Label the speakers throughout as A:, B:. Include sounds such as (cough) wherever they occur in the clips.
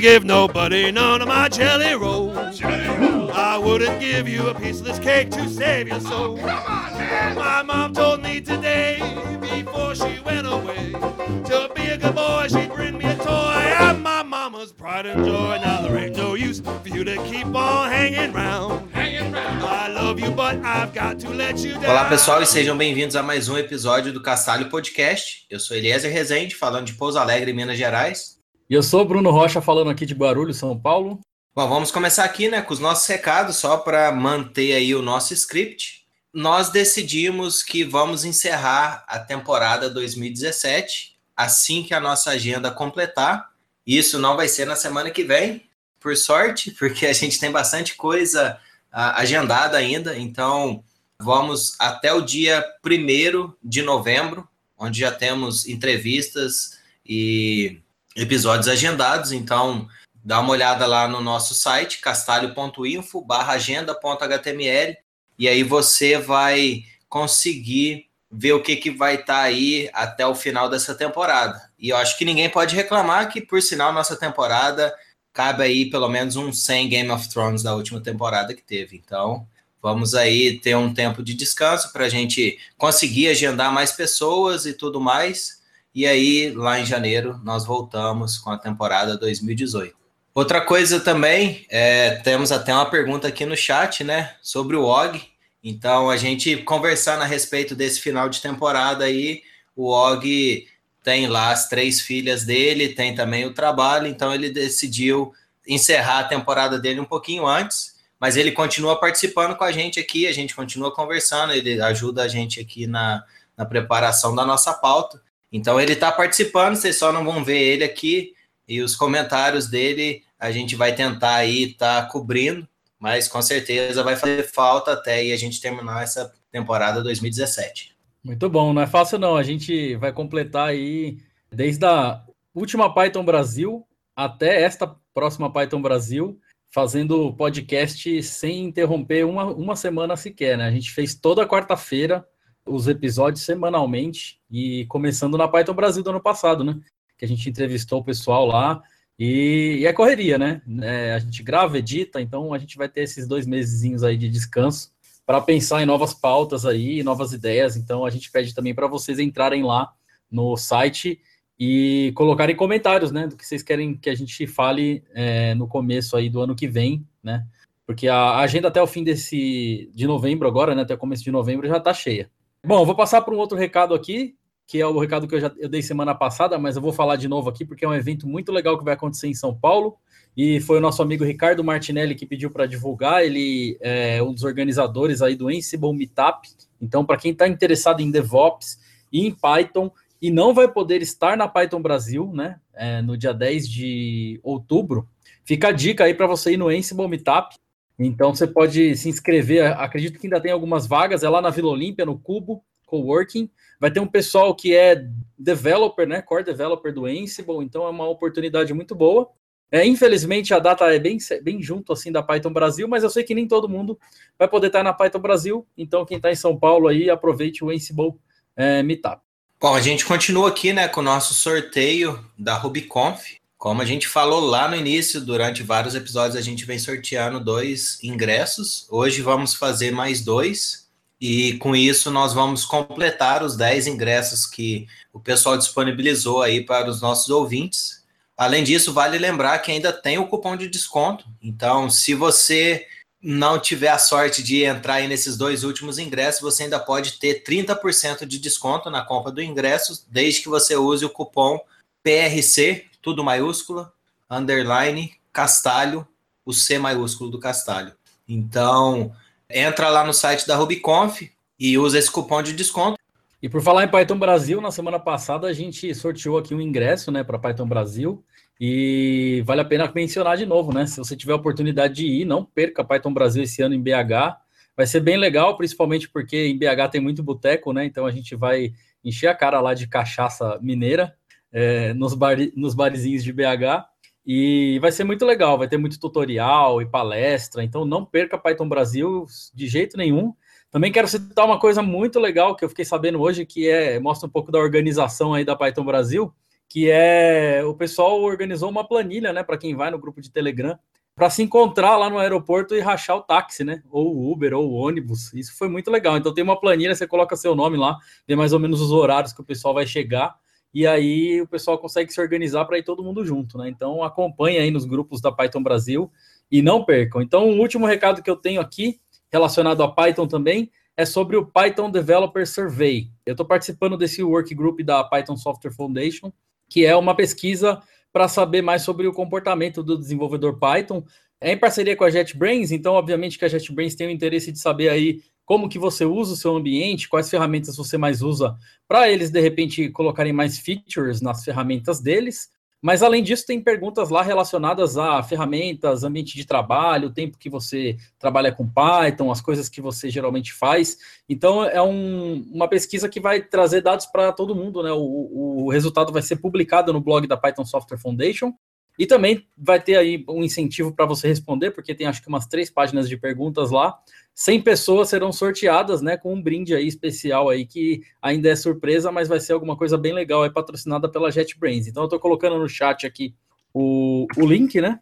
A: gonna give nobody none of my jelly rolls. Jelly rolls. I wouldn't give you a piece of this cake to save your soul. Oh, come on, man. My mom told me today, before she went away, to be a good boy, she'd bring me a toy. I'm my mama's pride and joy. Now there ain't no use for you to keep on hanging round. Hanging round. I love you, but I've got to let you down. Olá, pessoal, e sejam bem-vindos a mais um episódio do Castalho Podcast. Eu sou Eliezer Rezende, falando de Pouso Alegre, Minas Gerais.
B: E eu sou Bruno Rocha, falando aqui de Guarulhos, São Paulo.
A: Bom, vamos começar aqui né, com os nossos recados, só para manter aí o nosso script. Nós decidimos que vamos encerrar a temporada 2017 assim que a nossa agenda completar. Isso não vai ser na semana que vem, por sorte, (laughs) porque a gente tem bastante coisa uh, agendada ainda. Então, vamos até o dia 1 de novembro, onde já temos entrevistas e episódios agendados, então dá uma olhada lá no nosso site, castalho.info barra agenda.html, e aí você vai conseguir ver o que, que vai estar tá aí até o final dessa temporada. E eu acho que ninguém pode reclamar que, por sinal, nossa temporada cabe aí pelo menos uns 100 Game of Thrones da última temporada que teve. Então, vamos aí ter um tempo de descanso para a gente conseguir agendar mais pessoas e tudo mais. E aí, lá em janeiro, nós voltamos com a temporada 2018. Outra coisa também, é, temos até uma pergunta aqui no chat, né, sobre o Og. Então, a gente conversando a respeito desse final de temporada aí, o Og tem lá as três filhas dele, tem também o trabalho, então ele decidiu encerrar a temporada dele um pouquinho antes, mas ele continua participando com a gente aqui, a gente continua conversando, ele ajuda a gente aqui na, na preparação da nossa pauta. Então ele está participando, vocês só não vão ver ele aqui e os comentários dele a gente vai tentar aí estar tá cobrindo, mas com certeza vai fazer falta até aí a gente terminar essa temporada 2017.
B: Muito bom, não é fácil não. A gente vai completar aí desde a última Python Brasil até esta próxima Python Brasil, fazendo podcast sem interromper uma, uma semana sequer, né? A gente fez toda quarta-feira os episódios semanalmente e começando na Python Brasil do ano passado, né? Que a gente entrevistou o pessoal lá e, e é correria, né? É, a gente grava, edita, então a gente vai ter esses dois meses aí de descanso para pensar em novas pautas aí, novas ideias. Então a gente pede também para vocês entrarem lá no site e colocarem comentários, né, do que vocês querem que a gente fale é, no começo aí do ano que vem, né? Porque a agenda até o fim desse de novembro agora, né, até o começo de novembro já está cheia. Bom, vou passar para um outro recado aqui, que é o recado que eu já eu dei semana passada, mas eu vou falar de novo aqui porque é um evento muito legal que vai acontecer em São Paulo. E foi o nosso amigo Ricardo Martinelli que pediu para divulgar. Ele é um dos organizadores aí do Ansible Meetup. Então, para quem está interessado em DevOps e em Python e não vai poder estar na Python Brasil, né, é, no dia 10 de outubro, fica a dica aí para você ir no Ansible Meetup. Então você pode se inscrever, acredito que ainda tem algumas vagas, é lá na Vila Olímpia, no Cubo, Coworking. Vai ter um pessoal que é developer, né, core developer do Ansible, então é uma oportunidade muito boa. É, infelizmente a data é bem, bem junto assim da Python Brasil, mas eu sei que nem todo mundo vai poder estar na Python Brasil, então quem está em São Paulo aí, aproveite o Ansible é, Meetup.
A: Bom, a gente continua aqui né, com o nosso sorteio da RubyConf. Como a gente falou lá no início, durante vários episódios a gente vem sorteando dois ingressos. Hoje vamos fazer mais dois. E com isso nós vamos completar os 10 ingressos que o pessoal disponibilizou aí para os nossos ouvintes. Além disso, vale lembrar que ainda tem o cupom de desconto. Então, se você não tiver a sorte de entrar aí nesses dois últimos ingressos, você ainda pode ter 30% de desconto na compra do ingresso, desde que você use o cupom PRC tudo maiúscula, underline, Castalho, o C maiúsculo do Castalho. Então, entra lá no site da Rubiconf e usa esse cupom de desconto.
B: E por falar em Python Brasil, na semana passada a gente sorteou aqui um ingresso, né, para Python Brasil. E vale a pena mencionar de novo, né? Se você tiver a oportunidade de ir, não perca Python Brasil esse ano em BH. Vai ser bem legal, principalmente porque em BH tem muito boteco, né? Então a gente vai encher a cara lá de cachaça mineira é, nos, bar, nos barzinhos de BH. E vai ser muito legal, vai ter muito tutorial e palestra, então não perca Python Brasil de jeito nenhum. Também quero citar uma coisa muito legal que eu fiquei sabendo hoje, que é mostra um pouco da organização aí da Python Brasil, que é o pessoal organizou uma planilha, né, para quem vai no grupo de Telegram, para se encontrar lá no aeroporto e rachar o táxi, né, ou o Uber ou o ônibus. Isso foi muito legal. Então tem uma planilha, você coloca seu nome lá, tem mais ou menos os horários que o pessoal vai chegar e aí o pessoal consegue se organizar para ir todo mundo junto, né? Então acompanhe aí nos grupos da Python Brasil e não percam. Então, o último recado que eu tenho aqui, relacionado a Python também, é sobre o Python Developer Survey. Eu estou participando desse workgroup da Python Software Foundation, que é uma pesquisa para saber mais sobre o comportamento do desenvolvedor Python. É em parceria com a JetBrains, então, obviamente, que a JetBrains tem o interesse de saber aí como que você usa o seu ambiente, quais ferramentas você mais usa para eles, de repente, colocarem mais features nas ferramentas deles. Mas além disso, tem perguntas lá relacionadas a ferramentas, ambiente de trabalho, o tempo que você trabalha com Python, as coisas que você geralmente faz. Então, é um, uma pesquisa que vai trazer dados para todo mundo, né? O, o resultado vai ser publicado no blog da Python Software Foundation. E também vai ter aí um incentivo para você responder, porque tem acho que umas três páginas de perguntas lá. 100 pessoas serão sorteadas, né, com um brinde aí especial aí que ainda é surpresa, mas vai ser alguma coisa bem legal, é patrocinada pela JetBrains. Então eu estou colocando no chat aqui o, o link, né?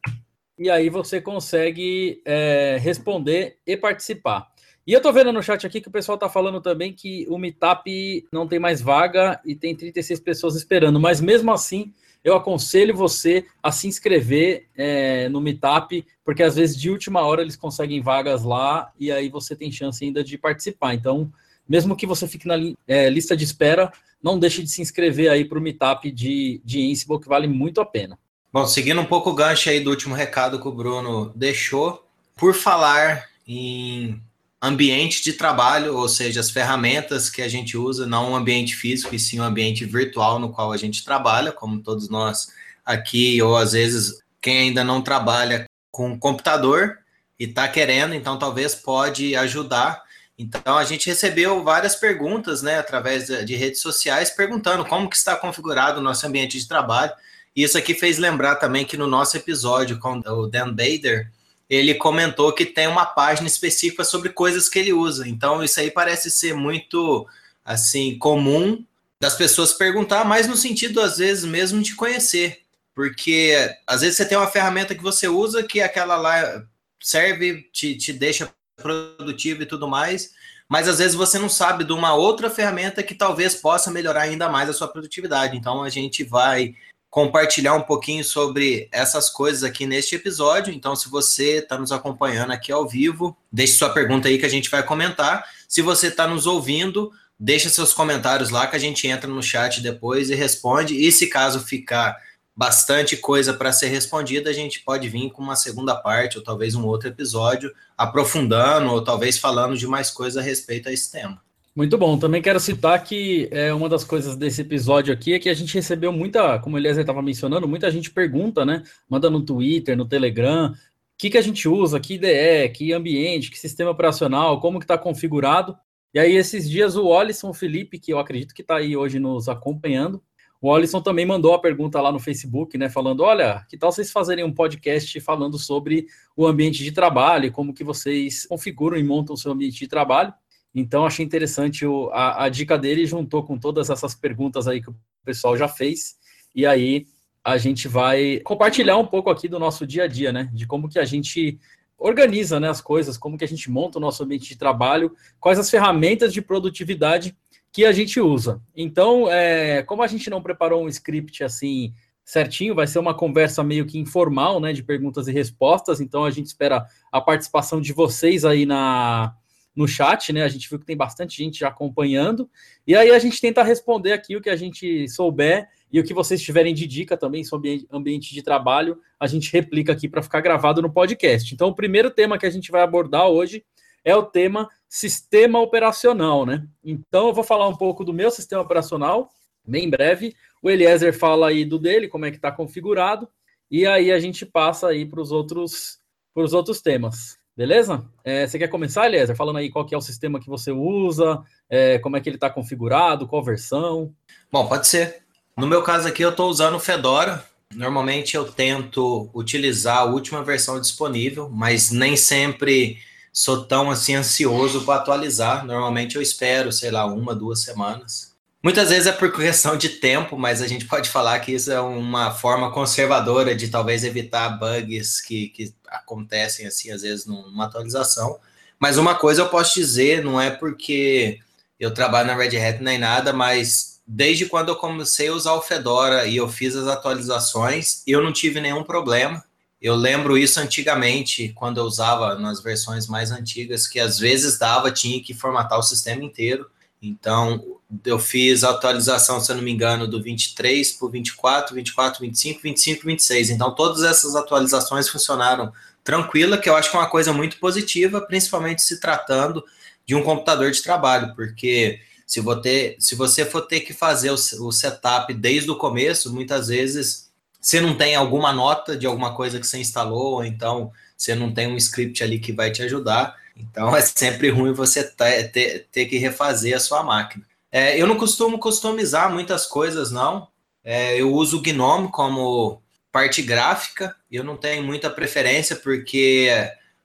B: E aí você consegue é, responder e participar. E eu tô vendo no chat aqui que o pessoal tá falando também que o Meetup não tem mais vaga e tem 36 pessoas esperando, mas mesmo assim eu aconselho você a se inscrever é, no Meetup, porque às vezes de última hora eles conseguem vagas lá e aí você tem chance ainda de participar. Então, mesmo que você fique na é, lista de espera, não deixe de se inscrever aí para o Meetup de, de Ansible, que vale muito a pena.
A: Bom, seguindo um pouco o gancho aí do último recado que o Bruno deixou, por falar em ambiente de trabalho, ou seja, as ferramentas que a gente usa, não um ambiente físico, e sim um ambiente virtual no qual a gente trabalha, como todos nós aqui, ou às vezes quem ainda não trabalha com computador e está querendo, então talvez pode ajudar. Então a gente recebeu várias perguntas, né, através de redes sociais, perguntando como que está configurado o nosso ambiente de trabalho. Isso aqui fez lembrar também que no nosso episódio com o Dan Bader, ele comentou que tem uma página específica sobre coisas que ele usa. Então, isso aí parece ser muito assim comum das pessoas perguntar, mas no sentido, às vezes, mesmo de conhecer. Porque às vezes você tem uma ferramenta que você usa que aquela lá serve, te, te deixa produtivo e tudo mais, mas às vezes você não sabe de uma outra ferramenta que talvez possa melhorar ainda mais a sua produtividade. Então a gente vai compartilhar um pouquinho sobre essas coisas aqui neste episódio. Então, se você está nos acompanhando aqui ao vivo, deixe sua pergunta aí que a gente vai comentar. Se você está nos ouvindo, deixa seus comentários lá que a gente entra no chat depois e responde. E se caso ficar bastante coisa para ser respondida, a gente pode vir com uma segunda parte ou talvez um outro episódio aprofundando ou talvez falando de mais coisa a respeito a esse tema.
B: Muito bom. Também quero citar que é, uma das coisas desse episódio aqui é que a gente recebeu muita, como o Eliezer estava mencionando, muita gente pergunta, né? Manda no Twitter, no Telegram, o que, que a gente usa, que IDE, que ambiente, que sistema operacional, como que está configurado. E aí, esses dias, o Olisson Felipe, que eu acredito que está aí hoje nos acompanhando, o Olisson também mandou a pergunta lá no Facebook, né? Falando: olha, que tal vocês fazerem um podcast falando sobre o ambiente de trabalho, como que vocês configuram e montam o seu ambiente de trabalho. Então, achei interessante o, a, a, dica dele, juntou com todas essas perguntas aí que o pessoal já fez, e aí a gente vai compartilhar um pouco aqui do nosso dia a dia, né? De como que a gente organiza né, as coisas, como que a gente monta o nosso ambiente de trabalho, quais as ferramentas de produtividade que a gente usa. Então, é, como a gente não preparou um script assim certinho, vai ser uma conversa meio que informal, né, de perguntas e respostas, então a gente espera a participação de vocês aí na, no chat, né? A gente viu que tem bastante gente já acompanhando. E aí a gente tenta responder aqui o que a gente souber e o que vocês tiverem de dica também sobre ambiente de trabalho, a gente replica aqui para ficar gravado no podcast. Então, o primeiro tema que a gente vai abordar hoje é o tema sistema operacional, né? Então, eu vou falar um pouco do meu sistema operacional, bem breve. O Eliezer fala aí do dele, como é que está configurado, e aí a gente passa aí para os outros, outros temas. Beleza? É, você quer começar, Eliezer, falando aí qual que é o sistema que você usa, é, como é que ele está configurado, qual versão?
A: Bom, pode ser. No meu caso aqui, eu estou usando o Fedora. Normalmente eu tento utilizar a última versão disponível, mas nem sempre sou tão assim ansioso para atualizar. Normalmente eu espero, sei lá, uma, duas semanas. Muitas vezes é por questão de tempo, mas a gente pode falar que isso é uma forma conservadora de talvez evitar bugs que, que acontecem assim às vezes numa atualização. Mas uma coisa eu posso dizer, não é porque eu trabalho na Red Hat nem nada, mas desde quando eu comecei a usar o Fedora e eu fiz as atualizações, eu não tive nenhum problema. Eu lembro isso antigamente, quando eu usava nas versões mais antigas, que às vezes dava, tinha que formatar o sistema inteiro. Então, eu fiz a atualização, se eu não me engano, do 23 para o 24, 24, 25, 25, 26. Então, todas essas atualizações funcionaram tranquila, que eu acho que é uma coisa muito positiva, principalmente se tratando de um computador de trabalho, porque se, ter, se você for ter que fazer o, o setup desde o começo, muitas vezes você não tem alguma nota de alguma coisa que você instalou, ou então você não tem um script ali que vai te ajudar. Então é sempre ruim você ter, ter, ter que refazer a sua máquina. É, eu não costumo customizar muitas coisas, não. É, eu uso o Gnome como parte gráfica. Eu não tenho muita preferência porque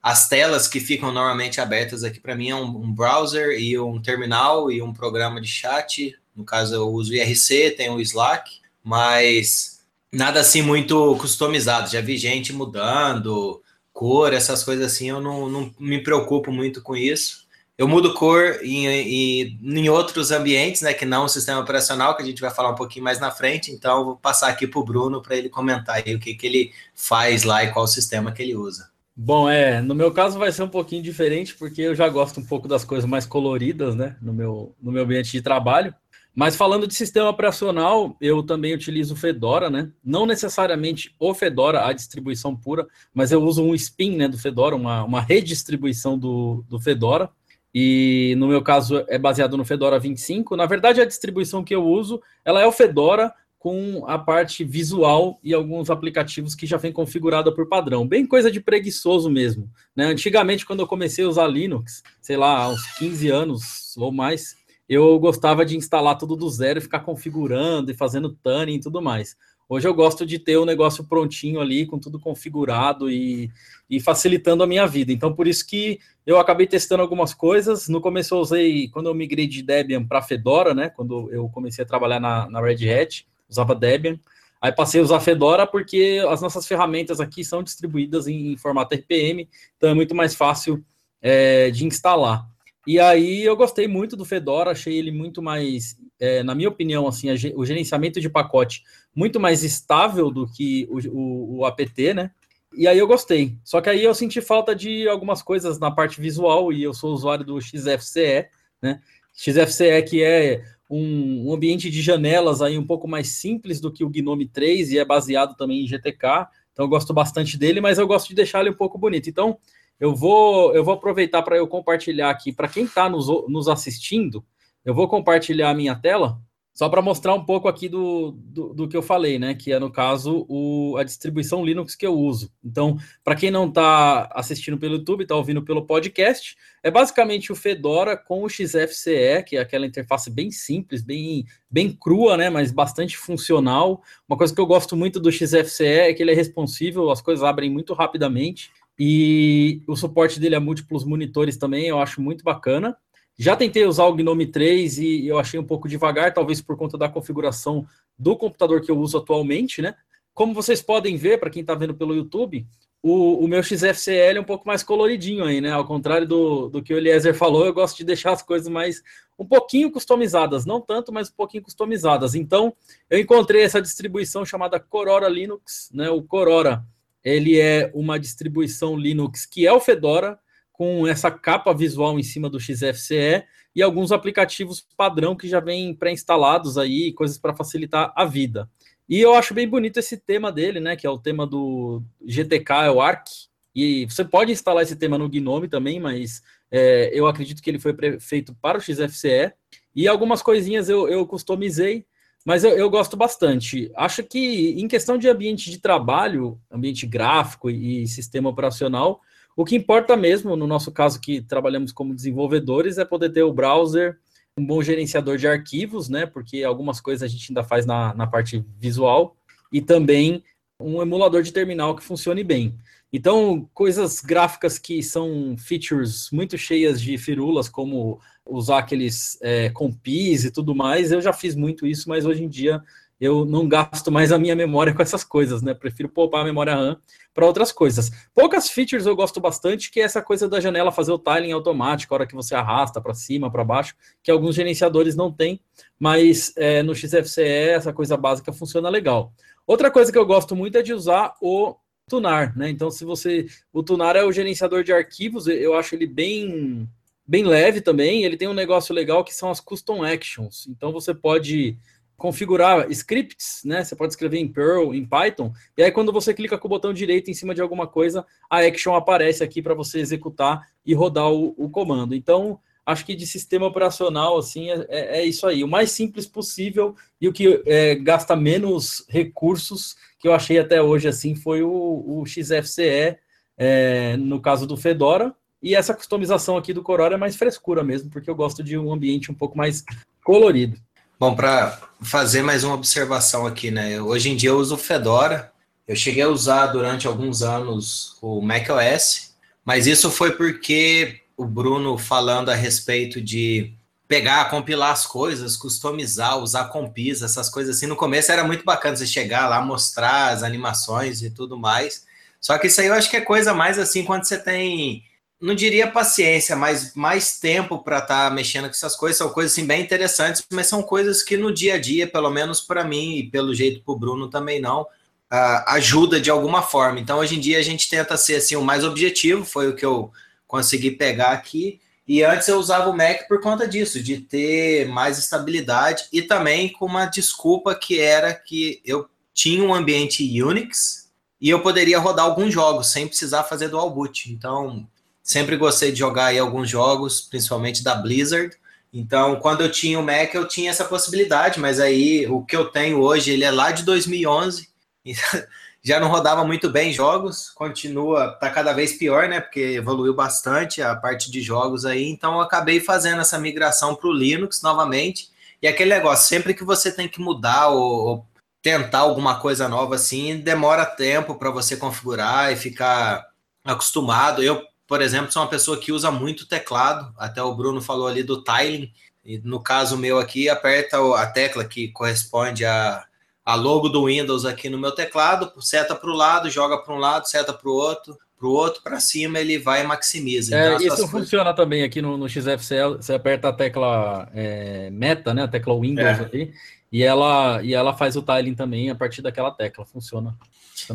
A: as telas que ficam normalmente abertas aqui para mim é um, um, browser e um terminal e um programa de chat. No caso, eu uso o IRC, tem o Slack, mas nada assim muito customizado. Já vi gente mudando cor, essas coisas assim, eu não, não me preocupo muito com isso. Eu mudo cor em, em, em, outros ambientes, né, que não o sistema operacional, que a gente vai falar um pouquinho mais na frente. Então, vou passar aqui para o Bruno para ele comentar aí o que, que ele faz lá e qual sistema que ele usa.
B: Bom, é, no meu caso vai ser um pouquinho diferente, porque eu já gosto um pouco das coisas mais coloridas, né, no meu, no meu ambiente de trabalho. Mas falando de sistema operacional, eu também utilizo o Fedora, né? Não necessariamente o Fedora, a distribuição pura, mas eu uso um spin né, do Fedora, uma, uma redistribuição do, do Fedora. E no meu caso é baseado no Fedora 25. Na verdade, a distribuição que eu uso, ela é o Fedora com a parte visual e alguns aplicativos que já vem configurada por padrão. Bem coisa de preguiçoso mesmo. Né? Antigamente, quando eu comecei a usar Linux, sei lá, há uns 15 anos ou mais, eu gostava de instalar tudo do zero e ficar configurando e fazendo tuning e tudo mais. Hoje eu gosto de ter o negócio prontinho ali, com tudo configurado e, e facilitando a minha vida. Então, por isso que eu acabei testando algumas coisas. No começo eu usei, quando eu migrei de Debian para Fedora, né? Quando eu comecei a trabalhar na, na Red Hat, usava Debian. Aí passei a usar Fedora porque as nossas ferramentas aqui são distribuídas em formato RPM, então é muito mais fácil é, de instalar. E aí eu gostei muito do Fedora, achei ele muito mais, é, na minha opinião, assim, a, o gerenciamento de pacote muito mais estável do que o, o, o, APT, né? E aí eu gostei. Só que aí eu senti falta de algumas coisas na parte visual e eu sou usuário do XFCE, né? XFCE que é um, um, ambiente de janelas aí um pouco mais simples do que o Gnome 3 e é baseado também em GTK. Então eu gosto bastante dele, mas eu gosto de deixar ele um pouco bonito. Então eu vou eu vou aproveitar para eu compartilhar aqui para quem está nos, nos assistindo. Eu vou compartilhar a minha tela só para mostrar um pouco aqui do, do, do, que eu falei, né? Que é, no caso, o, a distribuição Linux que eu uso. Então, para quem não está assistindo pelo YouTube, está ouvindo pelo podcast, é basicamente o Fedora com o XFCE, que é aquela interface bem simples, bem, bem crua, né? Mas bastante funcional. Uma coisa que eu gosto muito do XFCE é que ele é responsível, as coisas abrem muito rapidamente. E o suporte dele a múltiplos monitores também eu acho muito bacana. Já tentei usar o Gnome 3 e eu achei um pouco devagar, talvez por conta da configuração do computador que eu uso atualmente, né? Como vocês podem ver, para quem está vendo pelo YouTube, o, o, meu XFCL é um pouco mais coloridinho aí, né? Ao contrário do, do que o Eliezer falou, eu gosto de deixar as coisas mais um pouquinho customizadas, não tanto, mas um pouquinho customizadas. Então, eu encontrei essa distribuição chamada Corora Linux, né? O Corora, ele é uma distribuição Linux que é o Fedora, com essa capa visual em cima do XFCE e alguns aplicativos padrão que já vêm pré-instalados aí, coisas para facilitar a vida. E eu acho bem bonito esse tema dele, né? Que é o tema do GTK, é o ARC. E você pode instalar esse tema no Gnome também, mas é, eu acredito que ele foi feito para o XFCE. E algumas coisinhas eu, eu customizei, mas eu, eu, gosto bastante. Acho que em questão de ambiente de trabalho, ambiente gráfico e sistema operacional, o que importa mesmo, no nosso caso que trabalhamos como desenvolvedores, é poder ter o browser, um bom gerenciador de arquivos, né? Porque algumas coisas a gente ainda faz na, na parte visual, e também um emulador de terminal que funcione bem. Então, coisas gráficas que são features muito cheias de firulas, como usar aqueles é, compis e tudo mais, eu já fiz muito isso, mas hoje em dia eu não gasto mais a minha memória com essas coisas, né? Prefiro poupar a memória RAM para outras coisas. Poucas features eu gosto bastante, que é essa coisa da janela fazer o tiling automático, a hora que você arrasta para cima, para baixo, que alguns gerenciadores não têm, mas é, no XFCE essa coisa básica funciona legal. Outra coisa que eu gosto muito é de usar o tunar, né? Então, se você. O tunar é o gerenciador de arquivos, eu acho ele bem, bem leve também. Ele tem um negócio legal que são as custom actions. Então, você pode configurar scripts, né? Você pode escrever em Perl, em Python, e aí quando você clica com o botão direito em cima de alguma coisa, a action aparece aqui para você executar e rodar o, o, comando. Então, acho que de sistema operacional, assim, é, é, é isso aí. O mais simples possível e o que é, gasta menos recursos que eu achei até hoje, assim, foi o, o XFCE, é, no caso do Fedora, e essa customização aqui do Corora é mais frescura mesmo, porque eu gosto de um ambiente um pouco mais colorido.
A: Bom, para fazer mais uma observação aqui, né? Hoje em dia eu uso o Fedora. Eu cheguei a usar durante alguns anos o macOS, mas isso foi porque o Bruno falando a respeito de pegar, compilar as coisas, customizar, usar compis, essas coisas assim. No começo era muito bacana você chegar lá, mostrar as animações e tudo mais. Só que isso aí eu acho que é coisa mais assim quando você tem não diria paciência, mas mais tempo para estar tá mexendo com essas coisas. São coisas assim, bem interessantes, mas são coisas que no dia a dia, pelo menos para mim e pelo jeito para o Bruno também não, uh, ajuda de alguma forma. Então, hoje em dia, a gente tenta ser assim, o mais objetivo, foi o que eu consegui pegar aqui. E antes eu usava o Mac por conta disso, de ter mais estabilidade e também com uma desculpa que era que eu tinha um ambiente Unix e eu poderia rodar alguns jogos sem precisar fazer dual boot. Então, Sempre gostei de jogar aí alguns jogos, principalmente da Blizzard. Então, quando eu tinha o Mac, eu tinha essa possibilidade, mas aí o que eu tenho hoje, ele é lá de 2011. (laughs) já não rodava muito bem jogos, continua, tá cada vez pior, né? Porque evoluiu bastante a parte de jogos aí, então eu acabei fazendo essa migração para o Linux novamente. E aquele negócio, sempre que você tem que mudar ou, ou tentar alguma coisa nova assim, demora tempo para você configurar e ficar acostumado. Eu por exemplo, sou uma pessoa que usa muito teclado, até o Bruno falou ali do tiling, e no caso meu aqui, aperta a tecla que corresponde a, a logo do Windows aqui no meu teclado, seta para o lado, joga para um lado, seta para o outro, para o outro, para cima, ele vai e maximiza.
B: É, então, isso funciona coisas... também aqui no, no XFCE, você aperta a tecla é, meta, né, a tecla Windows é. ali, e ela, e ela faz o tiling também a partir daquela tecla, funciona.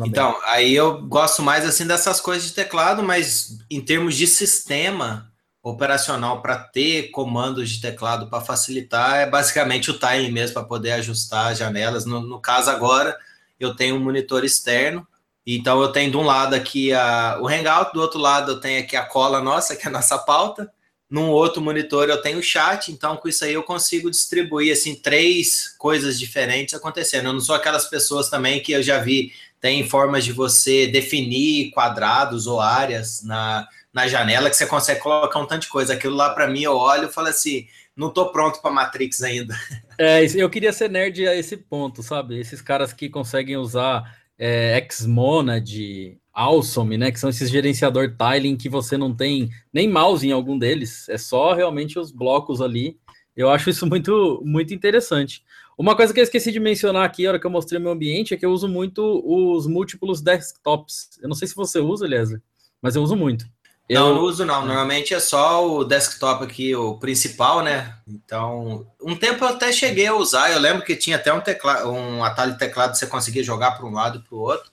A: Então, aí eu gosto mais assim dessas coisas de teclado, mas em termos de sistema operacional para ter comandos de teclado para facilitar, é basicamente o time mesmo para poder ajustar as janelas. No, no, caso agora, eu tenho um monitor externo, então eu tenho de um lado aqui a, o Hangout, do outro lado eu tenho aqui a cola nossa, que é a nossa pauta. Num outro monitor eu tenho o chat, então com isso aí eu consigo distribuir assim três coisas diferentes acontecendo. Eu não sou aquelas pessoas também que eu já vi tem formas de você definir quadrados ou áreas na, na janela que você consegue colocar um tanto de coisa. Aquilo lá, para mim, eu olho e falo assim: não tô pronto para Matrix ainda. (laughs)
B: É, eu queria ser nerd a esse ponto, sabe? Esses caras que conseguem usar é, Xmonad, Awesome, né? Que são esses gerenciador tiling que você não tem nem mouse em algum deles, é só realmente os blocos ali. Eu acho isso muito, muito interessante. Uma coisa que eu esqueci de mencionar aqui, na hora que eu mostrei meu ambiente, é que eu uso muito os múltiplos desktops. Eu não sei se você usa, Eliezer, mas eu uso muito.
A: Eu... Não, não uso não. Normalmente é só o desktop aqui, o principal, né? Então, um tempo eu até cheguei a usar. Eu lembro que tinha até um teclado, um atalho de teclado que você conseguia jogar para um lado e para o outro.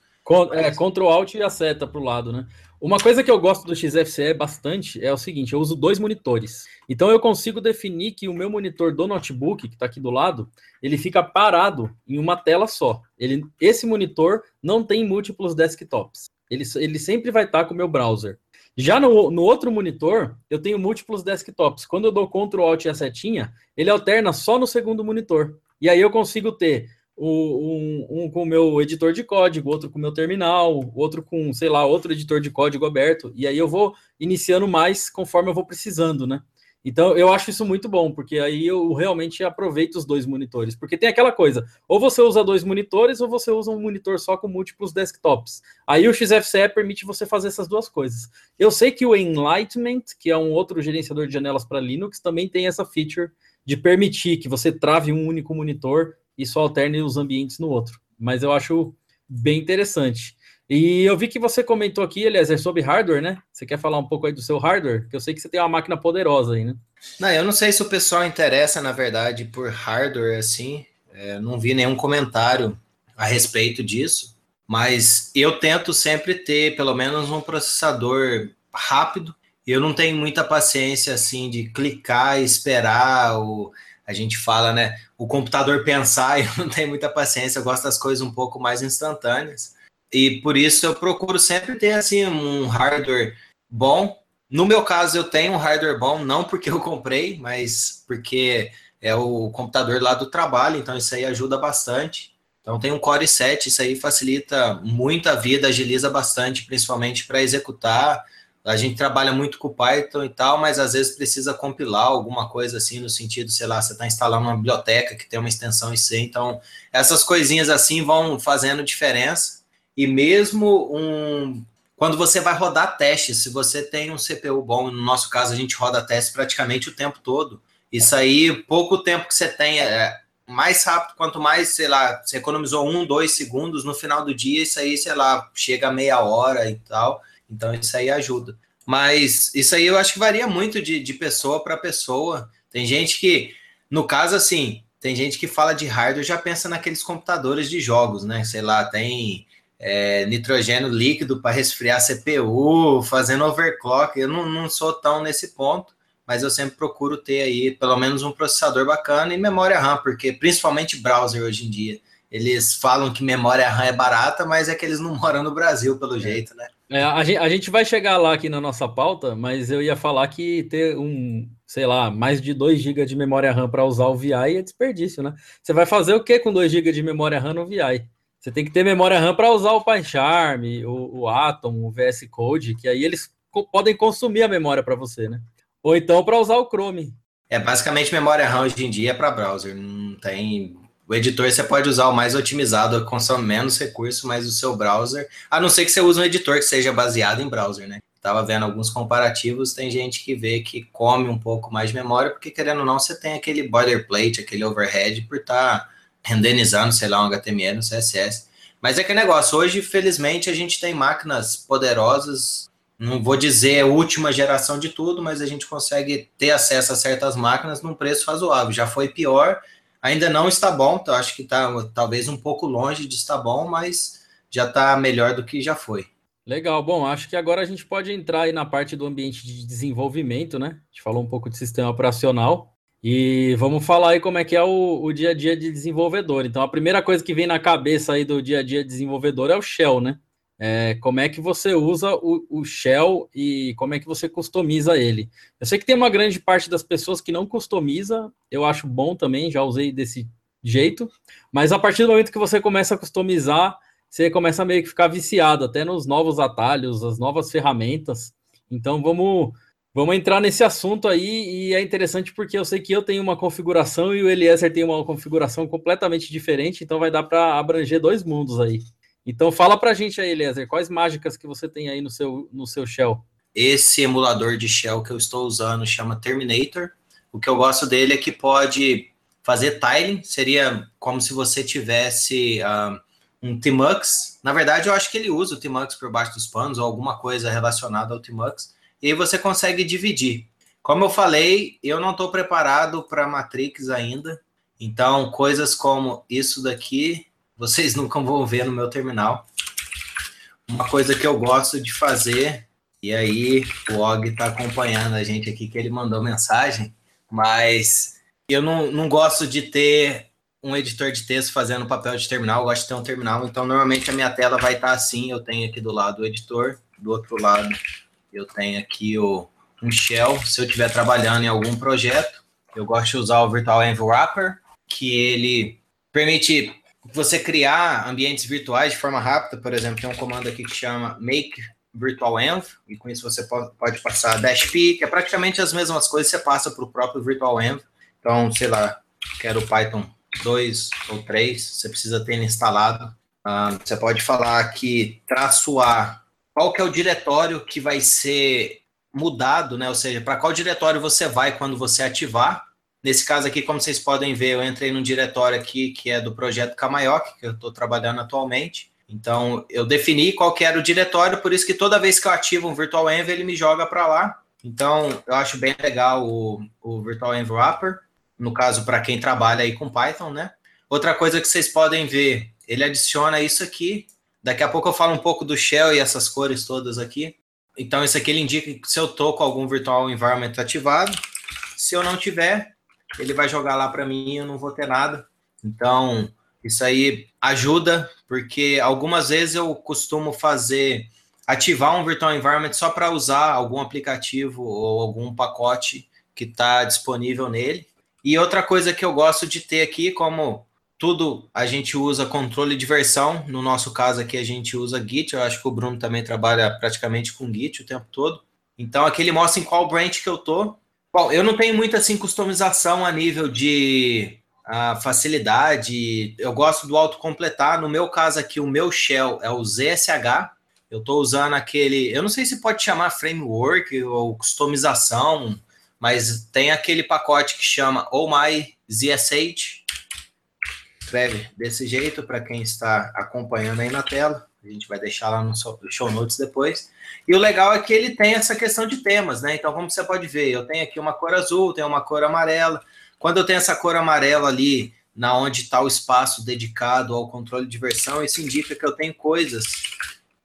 B: É, Ctrl Alt e a seta para o lado, né? Uma coisa que eu gosto do XFCE bastante é o seguinte: eu uso dois monitores. Então eu consigo definir que o meu monitor do notebook, que está aqui do lado, ele fica parado em uma tela só. Ele, esse monitor não tem múltiplos desktops. Ele, ele sempre vai estar tá com o meu browser. Já no, no outro monitor, eu tenho múltiplos desktops. Quando eu dou Ctrl Alt e a setinha, ele alterna só no segundo monitor. E aí eu consigo ter um, um com o meu editor de código, outro com o meu terminal, outro com, sei lá, outro editor de código aberto. E aí eu vou iniciando mais conforme eu vou precisando, né? Então, eu acho isso muito bom, porque aí eu realmente aproveito os dois monitores. Porque tem aquela coisa, ou você usa dois monitores, ou você usa um monitor só com múltiplos desktops. Aí o XFCE permite você fazer essas duas coisas. Eu sei que o Enlightenment, que é um outro gerenciador de janelas para Linux, também tem essa feature de permitir que você trave um único monitor e só alterne os ambientes no outro. Mas eu acho bem interessante. E eu vi que você comentou aqui, Eliezer, sobre hardware, né? Você quer falar um pouco aí do seu hardware? Que eu sei que você tem uma máquina poderosa aí, né?
A: Não, eu não sei se o pessoal interessa, na verdade, por hardware assim. É, não vi nenhum comentário a respeito disso. Mas eu tento sempre ter pelo menos um processador rápido. Eu não tenho muita paciência assim de clicar esperar o a gente fala, né, o computador pensar, (laughs) eu não tenho muita paciência, eu gosto das coisas um pouco mais instantâneas. E por isso eu procuro sempre ter assim um hardware bom. No meu caso, eu tenho um hardware bom, não porque eu comprei, mas porque é o computador lá do trabalho, então isso aí ajuda bastante. Então tem um Core 7, isso aí facilita muito a vida, agiliza bastante, principalmente para executar. A gente trabalha muito com Python e tal, mas às vezes precisa compilar alguma coisa assim, no sentido, sei lá, você está instalando uma biblioteca que tem uma extensão IC, então essas coisinhas assim vão fazendo diferença. E mesmo um quando você vai rodar testes, se você tem um CPU bom, no nosso caso a gente roda testes praticamente o tempo todo. Isso aí, pouco tempo que você tem, é mais rápido, quanto mais, sei lá, você economizou um, dois segundos, no final do dia, isso aí, sei lá, chega a meia hora e tal. Então isso aí ajuda. Mas isso aí eu acho que varia muito de, de pessoa para pessoa. Tem gente que, no caso assim, tem gente que fala de hardware já pensa naqueles computadores de jogos, né? Sei lá, tem é, nitrogênio líquido para resfriar CPU, fazendo overclock. Eu não, não sou tão nesse ponto, mas eu sempre procuro ter aí pelo menos um processador bacana e memória RAM, porque principalmente browser hoje em dia. Eles falam que memória RAM é barata, mas é que eles não (laughs) moram no Brasil, pelo é. jeito, né?
B: É, a, gente, a gente vai chegar lá aqui na nossa pauta, mas eu ia falar que ter um, sei lá, mais de 2 GB de memória RAM para usar o VI é desperdício, né? Você vai fazer o que com 2 GB de memória RAM no VI? Você tem que ter memória RAM para usar o PyCharm, o, o Atom, o VS Code, que aí eles co podem consumir a memória para você, né? Ou então para usar o Chrome.
A: É basicamente memória RAM hoje em dia é para browser, não tem o editor você pode usar o mais otimizado, consome menos recurso, mas o seu browser, a não ser que você use um editor que seja baseado em browser, né? Tava vendo alguns comparativos, tem gente que vê que come um pouco mais de memória, porque querendo ou não, você tem aquele boilerplate, aquele overhead por estar tá renderizando, sei lá, um HTML, um CSS. Mas é que negócio, hoje, felizmente, a gente tem máquinas poderosas, não vou dizer última geração de tudo, mas a gente consegue ter acesso a certas máquinas num preço razoável. Já foi pior, ainda não está bom, então acho que está talvez um pouco longe de estar bom, mas já está melhor do que já foi.
B: Legal, bom, acho que agora a gente pode entrar aí na parte do ambiente de desenvolvimento, né? A gente falou um pouco de sistema operacional. E vamos falar aí como é que é o, o, dia a dia de desenvolvedor. Então, a primeira coisa que vem na cabeça aí do dia a dia de desenvolvedor é o Shell, né? É, como é que você usa o, o, Shell e como é que você customiza ele. Eu sei que tem uma grande parte das pessoas que não customiza, eu acho bom também, já usei desse jeito, mas a partir do momento que você começa a customizar, você começa a meio que ficar viciado até nos novos atalhos, as novas ferramentas. Então vamos Vamos entrar nesse assunto aí, e é interessante porque eu sei que eu tenho uma configuração e o Eliezer tem uma configuração completamente diferente, então vai dar para abranger dois mundos aí. Então fala para a gente aí, Eliezer, quais mágicas que você tem aí no seu, no seu Shell?
A: Esse emulador de Shell que eu estou usando chama Terminator. O que eu gosto dele é que pode fazer tiling, seria como se você tivesse uh, um Tmux. Na verdade, eu acho que ele usa o Tmux por baixo dos panos ou alguma coisa relacionada ao Tmux e aí você consegue dividir. Como eu falei, eu não estou preparado para Matrix ainda, então coisas como isso daqui vocês nunca vão ver no meu terminal. Uma coisa que eu gosto de fazer, e aí o Og está acompanhando a gente aqui, que ele mandou mensagem, mas eu não, não gosto de ter um editor de texto fazendo papel de terminal, eu gosto de ter um terminal, então normalmente a minha tela vai estar tá assim, eu tenho aqui do lado o editor, do outro lado eu tenho aqui o, um shell, se eu estiver trabalhando em algum projeto, eu gosto de usar o Virtual Env Wrapper, que ele permite você criar ambientes virtuais de forma rápida. Por exemplo, tem um comando aqui que chama make Virtual Env, e com isso você pode, passar P, que é praticamente as mesmas coisas que você passa para o próprio Virtual Env. Então, sei lá, quero Python 2 ou 3, você precisa ter ele instalado. Uh, você pode falar aqui, traço A, qual que é o diretório que vai ser mudado, né? Ou seja, para qual diretório você vai quando você ativar. Nesse caso aqui, como vocês podem ver, eu entrei num diretório aqui que é do projeto Kamayoke, que eu estou trabalhando atualmente. Então, eu defini qual que era o diretório, por isso que toda vez que eu ativo um Virtual Env, ele me joga para lá. Então, eu acho bem legal o, o Virtual Wrapper, no caso, para quem trabalha aí com Python, né? Outra coisa que vocês podem ver, ele adiciona isso aqui. Daqui a pouco eu falo um pouco do Shell e essas cores todas aqui. Então, isso aqui ele indica se eu estou com algum Virtual Environment ativado, se eu não tiver, ele vai jogar lá para mim e eu não vou ter nada. Então, isso aí ajuda, porque algumas vezes eu costumo fazer ativar um virtual environment só para usar algum aplicativo ou algum pacote que está disponível nele. E outra coisa que eu gosto de ter aqui, como tudo a gente usa controle de versão, no nosso caso aqui a gente usa Git, eu acho que o Bruno também trabalha praticamente com Git o tempo todo. Então aqui ele mostra em qual branch que eu tô. Bom, eu não tenho muita assim customização a nível de a facilidade. Eu gosto do autocompletar. No meu caso aqui, o meu shell é o ZSH. Eu estou usando aquele, eu não sei se pode chamar framework ou customização, mas tem aquele pacote que chama Oh My ZSH. Escreve desse jeito para quem está acompanhando aí na tela. A gente vai deixar lá no show notes depois. E o legal é que ele tem essa questão de temas, né? Então, como você pode ver, eu tenho aqui uma cor azul, tenho uma cor amarela. Quando eu tenho essa cor amarela ali, na onde está o espaço dedicado ao controle de versão, isso indica que eu tenho coisas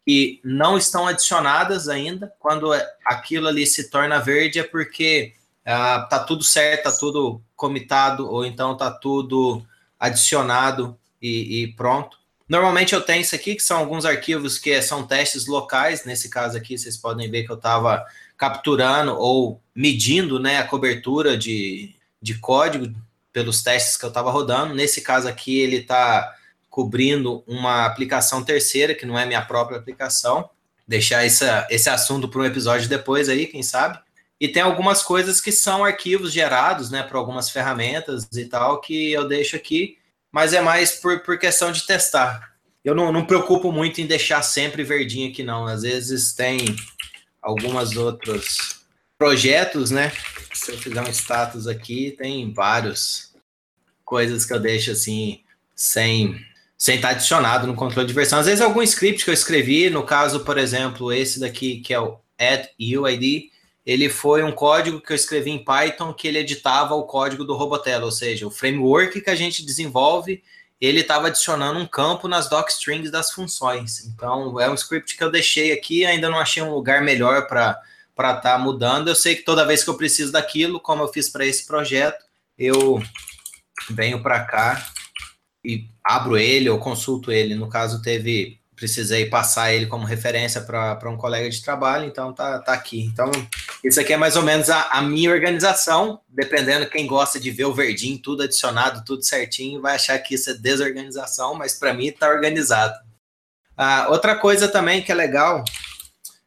A: que não estão adicionadas ainda. Quando é, aquilo ali se torna verde, é porque ah, tá tudo certo, tá tudo comitado, ou então tá tudo adicionado e, e, pronto. Normalmente eu tenho isso aqui, que são alguns arquivos que são testes locais. Nesse caso aqui, vocês podem ver que eu estava capturando ou medindo né, a cobertura de, de código pelos testes que eu estava rodando. Nesse caso aqui, ele está cobrindo uma aplicação terceira, que não é minha própria aplicação. Deixar essa, esse assunto para um episódio depois aí, quem sabe. E tem algumas coisas que são arquivos gerados, né, para algumas ferramentas e tal, que eu deixo aqui, mas é mais por, por questão de testar. Eu não, não preocupo muito em deixar sempre verdinho aqui, não. Às vezes tem algumas outros projetos, né, se eu fizer um status aqui, tem vários coisas que eu deixo assim, sem sem estar adicionado no controle de versão. Às vezes algum script que eu escrevi, no caso, por exemplo, esse daqui que é o add UID, ele foi um código que eu escrevi em Python que ele editava o código do Robotella, ou seja, o framework que a gente desenvolve, ele estava adicionando um campo nas docstrings das funções. Então, é um script que eu deixei aqui, ainda não achei um lugar melhor para estar tá mudando. Eu sei que toda vez que eu preciso daquilo, como eu fiz para esse projeto, eu venho para cá e abro ele ou consulto ele. No caso, teve precisei passar ele como referência para um colega de trabalho, então tá, tá aqui. Então, isso aqui é mais ou menos a, a, minha organização, dependendo quem gosta de ver o verdinho, tudo adicionado, tudo certinho, vai achar que isso é desorganização, mas para mim está organizado. Ah, outra coisa também que é legal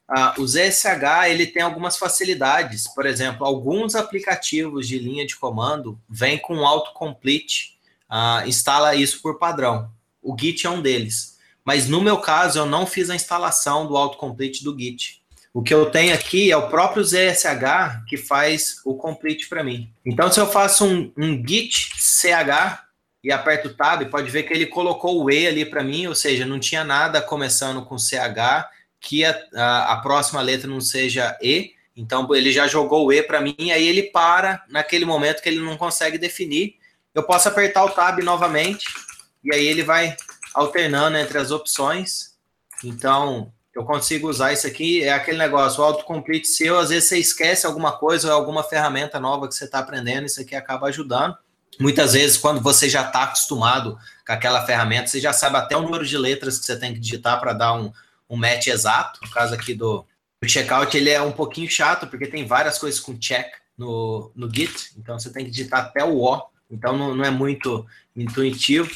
A: Uh, o ZSH ele tem algumas facilidades, por exemplo, alguns aplicativos de linha de comando vêm com autocomplete, uh, instala isso por padrão. O Git é um deles. Mas no meu caso, eu não fiz a instalação do autocomplete do Git. O que eu tenho aqui é o próprio ZSH que faz o complete para mim. Então, se eu faço um, um git ch e aperto tab, pode ver que ele colocou o E ali para mim, ou seja, não tinha nada começando com CH que a, a, a próxima letra não seja E, então ele já jogou o E para mim, aí ele para naquele momento que ele não consegue definir. Eu posso apertar o Tab novamente, e aí ele vai alternando entre as opções. Então, eu consigo usar isso aqui, é aquele negócio, o autocomplete seu, às vezes você esquece alguma coisa ou alguma ferramenta nova que você está aprendendo, isso aqui acaba ajudando. Muitas vezes, quando você já está acostumado com aquela ferramenta, você já sabe até o número de letras que você tem que digitar para dar um, um match exato. No caso aqui do, do checkout, ele é um pouquinho chato, porque tem várias coisas com check no, no Git, então você tem que digitar até o O, então não, não é muito intuitivo,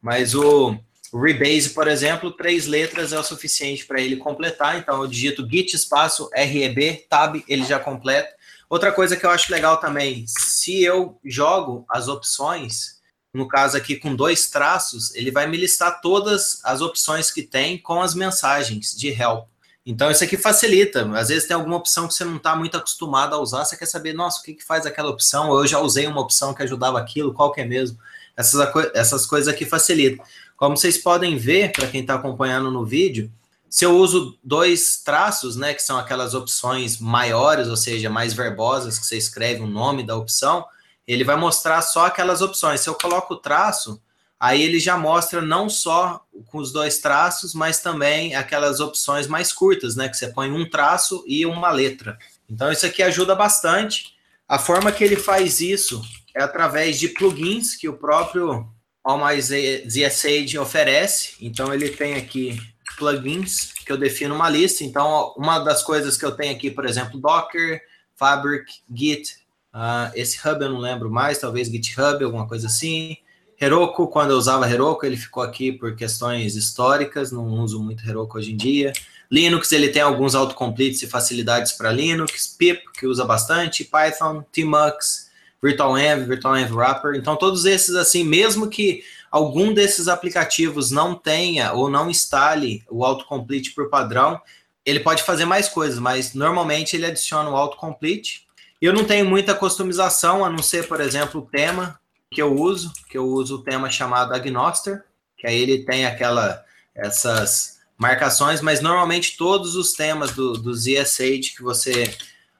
A: mas o, O Rebase, por exemplo, três letras é o suficiente para ele completar. Então eu digito git espaço reb tab, ele já completa. Outra coisa que eu acho legal também, se eu jogo as opções, no caso aqui com dois traços, ele vai me listar todas as opções que tem com as mensagens de help. Então isso aqui facilita. Às vezes tem alguma opção que você não está muito acostumado a usar, você quer saber, nossa, o que, que faz aquela opção? Ou eu já usei uma opção que ajudava aquilo, qual que é mesmo? Essas, essas coisas aqui facilitam. Como vocês podem ver, para quem está acompanhando no vídeo, se eu uso dois traços, né, que são aquelas opções maiores, ou seja, mais verbosas, que você escreve o nome da opção, ele vai mostrar só aquelas opções. Se eu coloco o traço, aí ele já mostra não só com os dois traços, mas também aquelas opções mais curtas, né, que você põe um traço e uma letra. Então isso aqui ajuda bastante. A forma que ele faz isso é através de plugins que o próprio AllMyZSage oferece. Então ele tem aqui plugins que eu defino uma lista. Então uma das coisas que eu tenho aqui, por exemplo, Docker, Fabric, Git, uh, esse Hub eu não lembro mais, talvez GitHub, alguma coisa assim. Heroku, quando eu usava Heroku, ele ficou aqui por questões históricas, não uso muito Heroku hoje em dia. Linux, ele tem alguns autocompletes e facilidades para Linux. Pip, que usa bastante. Python, Tmux, VirtualEnv, VirtualEnv Wrapper. Então, todos esses, assim, mesmo que algum desses aplicativos não tenha ou não instale o autocomplete por padrão, ele pode fazer mais coisas, mas normalmente ele adiciona o autocomplete. Eu não tenho muita customização, a não ser, por exemplo, o tema que eu uso, que eu uso o tema chamado Agnoster, que aí ele tem aquela essas marcações, mas normalmente todos os temas do, do ZSH que você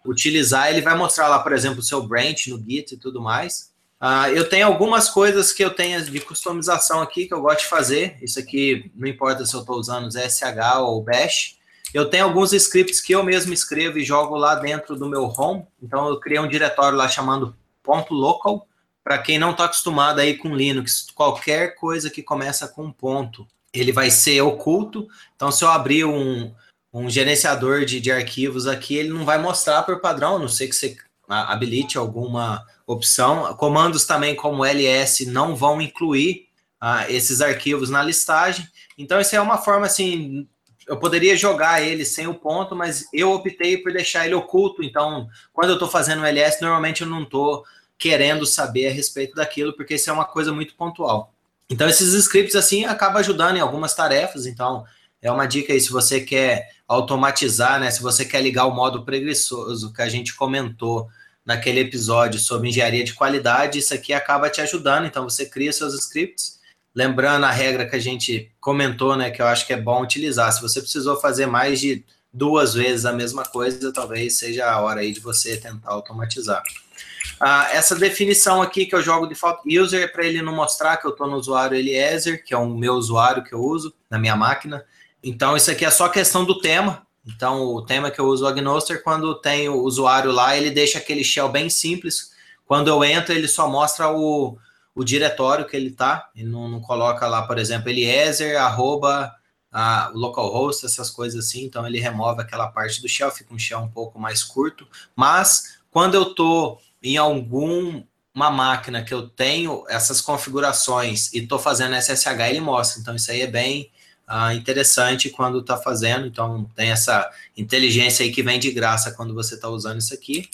A: utilizar, ele vai mostrar lá, por exemplo, o seu branch no Git e tudo mais. Uh, eu tenho algumas coisas que eu tenho de customização aqui que eu gosto de fazer. Isso aqui não importa se eu estou usando SH ou Bash. Eu tenho alguns scripts que eu mesmo escrevo e jogo lá dentro do meu home. Então eu criei um diretório lá chamando .local. Para quem não está acostumado aí com Linux, qualquer coisa que começa com ponto, ele vai ser oculto. Então se eu abrir um, um gerenciador de, de arquivos aqui, ele não vai mostrar por padrão, a não sei que você habilite alguma opção. Comandos também como ls não vão incluir ah, esses arquivos na listagem. Então, isso é uma forma assim. Eu poderia jogar ele sem o ponto, mas eu optei por deixar ele oculto. Então, quando eu estou fazendo um ls, normalmente eu não estou querendo saber a respeito daquilo, porque isso é uma coisa muito pontual. Então, esses scripts assim acabam ajudando em algumas tarefas. Então, é uma dica aí se você quer automatizar, né? Se você quer ligar o modo preguiçoso que a gente comentou naquele episódio sobre engenharia de qualidade, isso aqui acaba te ajudando. Então você cria seus scripts, lembrando a regra que a gente comentou, né? Que eu acho que é bom utilizar. Se você precisou fazer mais de duas vezes a mesma coisa, talvez seja a hora aí de você tentar automatizar. Ah, essa definição aqui que eu jogo de default user é para ele não mostrar que eu estou no usuário Eliezer, que é o meu usuário que eu uso na minha máquina. Então, isso aqui é só questão do tema. Então, o tema que eu uso o Agnoster, quando tem o usuário lá, ele deixa aquele shell bem simples. Quando eu entro, ele só mostra o, o diretório que ele está. Ele não, não, coloca lá, por exemplo, Eliezer, arroba, a, o localhost, essas coisas assim. Então, ele remove aquela parte do shell, fica um shell um pouco mais curto. Mas, quando eu estou em algum uma máquina que eu tenho essas configurações e estou fazendo SSH, ele mostra. Então, isso aí é bem ah, interessante quando está fazendo. Então, tem essa inteligência aí que vem de graça quando você está usando isso aqui.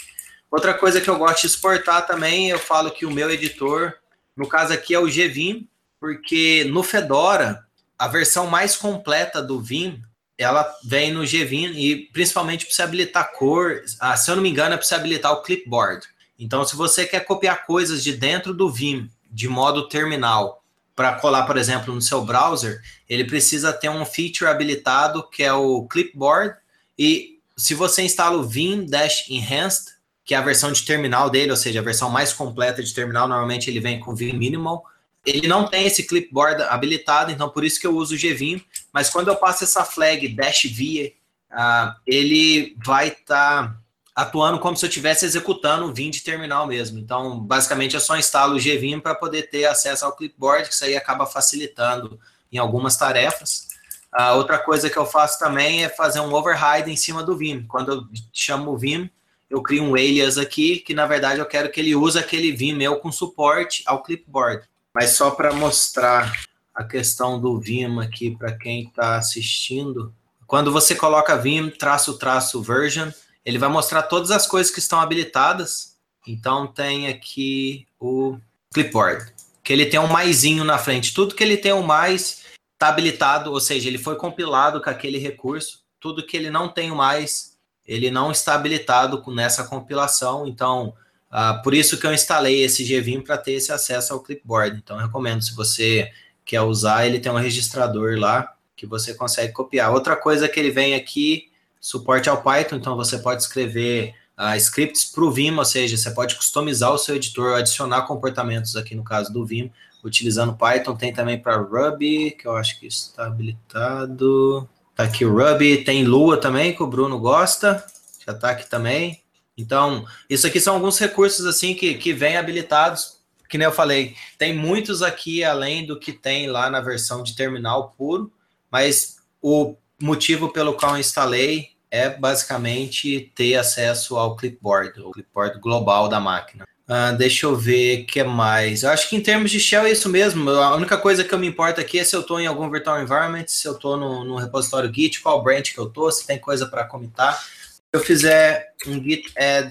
A: Outra coisa que eu gosto de exportar também, eu falo que o meu editor, no caso aqui é o GVim, porque no Fedora, a versão mais completa do Vim, ela vem no GVim e principalmente precisa habilitar cor. Ah, se eu não me engano, é precisa habilitar o clipboard. Então, se você quer copiar coisas de dentro do Vim de modo terminal para colar, por exemplo, no seu browser, ele precisa ter um feature habilitado que é o clipboard. E se você instala o Vim Dash Enhanced, que é a versão de terminal dele, ou seja, a versão mais completa de terminal, normalmente ele vem com Vim Minimal. Ele não tem esse clipboard habilitado, então por isso que eu uso o GVim. Mas quando eu passo essa flag Dash Via, uh, ele vai estar tá atuando como se eu estivesse executando o Vim de terminal mesmo. Então, basicamente, eu só instalo o GVim para poder ter acesso ao clipboard, que isso aí acaba facilitando em algumas tarefas. A outra coisa que eu faço também é fazer um override em cima do Vim. Quando eu chamo o Vim, eu crio um alias aqui, que na verdade eu quero que ele use aquele Vim meu com suporte ao clipboard. Mas só para mostrar a questão do Vim aqui para quem está assistindo. Quando você coloca Vim, traço, traço, version, ele vai mostrar todas as coisas que estão habilitadas. Então tem aqui o clipboard, que ele tem um maisinho na frente. Tudo que ele tem um mais está habilitado, ou seja, ele foi compilado com aquele recurso. Tudo que ele não tem mais, ele não está habilitado nessa compilação. Então, uh, por isso que eu instalei esse GVim para ter esse acesso ao clipboard. Então, recomendo, se você quer usar, ele tem um registrador lá que você consegue copiar. Outra coisa que ele vem aqui, suporte ao Python, então você pode escrever uh, scripts para o Vim, ou seja, você pode customizar o seu editor, adicionar comportamentos aqui no caso do Vim, utilizando Python. Tem também para Ruby, que eu acho que está habilitado. Tá aqui o Ruby, tem Lua também, que o Bruno gosta, já está aqui também. Então, isso aqui são alguns recursos assim que, que vêm habilitados, que nem eu falei, tem muitos aqui além do que tem lá na versão de terminal puro, mas o motivo pelo qual instalei é basicamente ter acesso ao clipboard, o clipboard global da máquina. Uh, deixa eu ver o que mais. Eu acho que em termos de shell é isso mesmo. A única coisa que eu me importo aqui é se eu estou em algum virtual environment, se eu estou no, no, repositório Git, qual branch que eu estou, se tem coisa para comitar. Se eu fizer um git add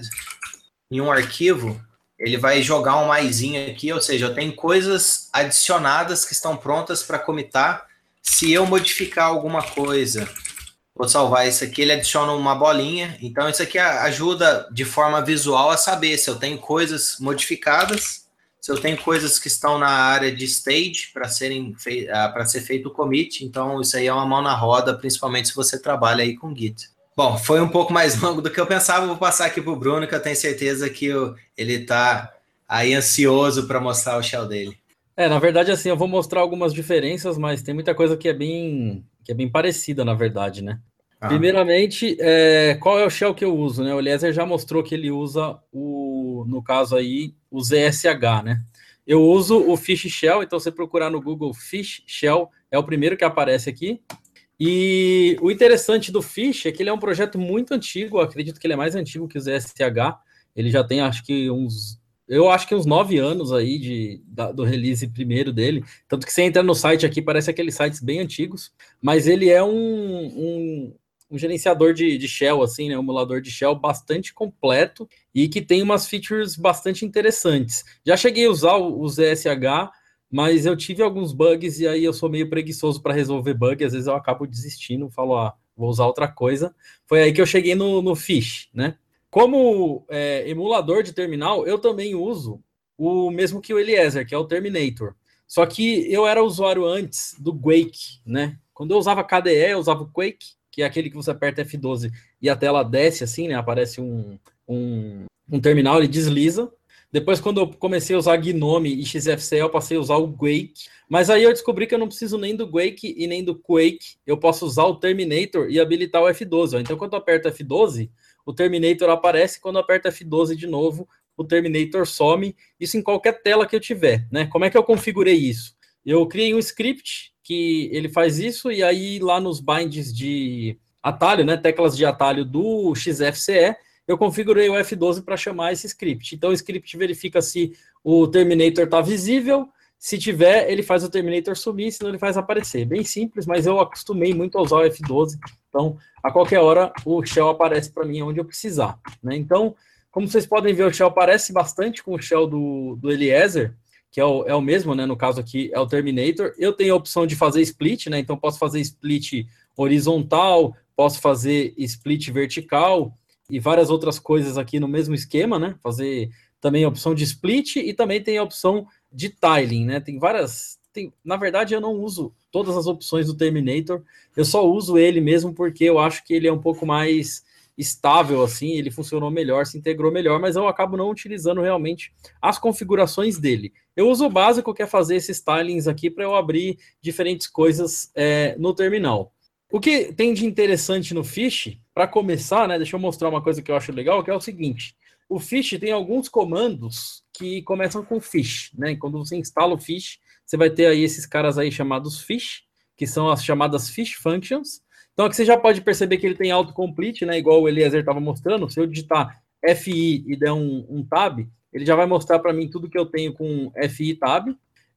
A: em um arquivo, ele vai jogar um maisinho aqui, ou seja, eu tenho coisas adicionadas que estão prontas para comitar se eu modificar alguma coisa, vou salvar isso aqui, ele adiciona uma bolinha. Então, isso aqui ajuda de forma visual a saber se eu tenho coisas modificadas, se eu tenho coisas que estão na área de stage para serem ah, para ser feito o commit. Então, isso aí é uma mão na roda, principalmente se você trabalha aí com Git. Bom, foi um pouco mais (laughs) longo do que eu pensava. Vou passar aqui para o Bruno, que eu tenho certeza que ele está aí ansioso para mostrar o shell dele.
B: É, na verdade, assim, eu vou mostrar algumas diferenças, mas tem muita coisa que é bem, que é bem parecida, na verdade, né? Ah. Primeiramente, é, qual é o shell que eu uso, né? O Eliezer já mostrou que ele usa o, no caso aí, o ZSH, né? Eu uso o Fish Shell, então você procurar no Google Fish Shell, é o primeiro que aparece aqui. E o interessante do Fish é que ele é um projeto muito antigo, acredito que ele é mais antigo que o ZSH. Ele já tem, acho que, uns eu acho que uns nove anos aí de, da, do release primeiro dele. Tanto que você entra no site aqui, parece aqueles sites bem antigos, mas ele é um, um, um gerenciador de, de, shell, assim, né? Um emulador de shell bastante completo e que tem umas features bastante interessantes. Já cheguei a usar o, o ZSH, mas eu tive alguns bugs e aí eu sou meio preguiçoso para resolver bug, às vezes eu acabo desistindo, falo, ah, vou usar outra coisa. Foi aí que eu cheguei no, no Fish, né? Como é, emulador de terminal, eu também uso o mesmo que o Eliezer, que é o Terminator. Só que eu era usuário antes do Quake, né? Quando eu usava KDE, eu usava o Quake, que é aquele que você aperta F12 e a tela desce assim, né? Aparece um, um, um terminal, ele desliza. Depois, quando eu comecei a usar Gnome e XFCE, eu passei a usar o Quake. Mas aí eu descobri que eu não preciso nem do Quake e nem do Quake. Eu posso usar o Terminator e habilitar o F12. Ó. Então, quando eu aperto F12, o Terminator aparece quando aperta F12 de novo, o Terminator some, isso em qualquer tela que eu tiver, né? Como é que eu configurei isso? Eu criei um script que ele faz isso, e aí lá nos binds de atalho, né, teclas de atalho do XFCE, eu configurei o F12 para chamar esse script. Então o script verifica se o Terminator está visível, se tiver, ele faz o Terminator sumir, senão ele faz aparecer. Bem simples, mas eu acostumei muito a usar o F12, então a qualquer hora o shell aparece para mim onde eu precisar. Né? Então, como vocês podem ver, o shell parece bastante com o shell do, do Eliezer, que é o, é o mesmo, né? No caso aqui é o Terminator. Eu tenho a opção de fazer split, né? Então posso fazer split horizontal, posso fazer split vertical e várias outras coisas aqui no mesmo esquema, né? Fazer também a opção de split e também tem a opção de tiling, né? Tem várias. Tem, na verdade, eu não uso todas as opções do Terminator, eu só uso ele mesmo porque eu acho que ele é um pouco mais estável, assim, ele funcionou melhor, se integrou melhor, mas eu acabo não utilizando realmente as configurações dele. Eu uso o básico, que é fazer esses stylings aqui para eu abrir diferentes coisas é, no terminal. O que tem de interessante no Fish, para começar, né, deixa eu mostrar uma coisa que eu acho legal, que é o seguinte, o Fish tem alguns comandos que começam com fish, né? Quando você instala o fish, você vai ter aí esses caras aí chamados fish, que são as chamadas fish functions. Então aqui você já pode perceber que ele tem autocomplete, né? Igual o Eliezer estava mostrando. Se eu digitar FI e der um, um tab, ele já vai mostrar para mim tudo que eu tenho com FI tab.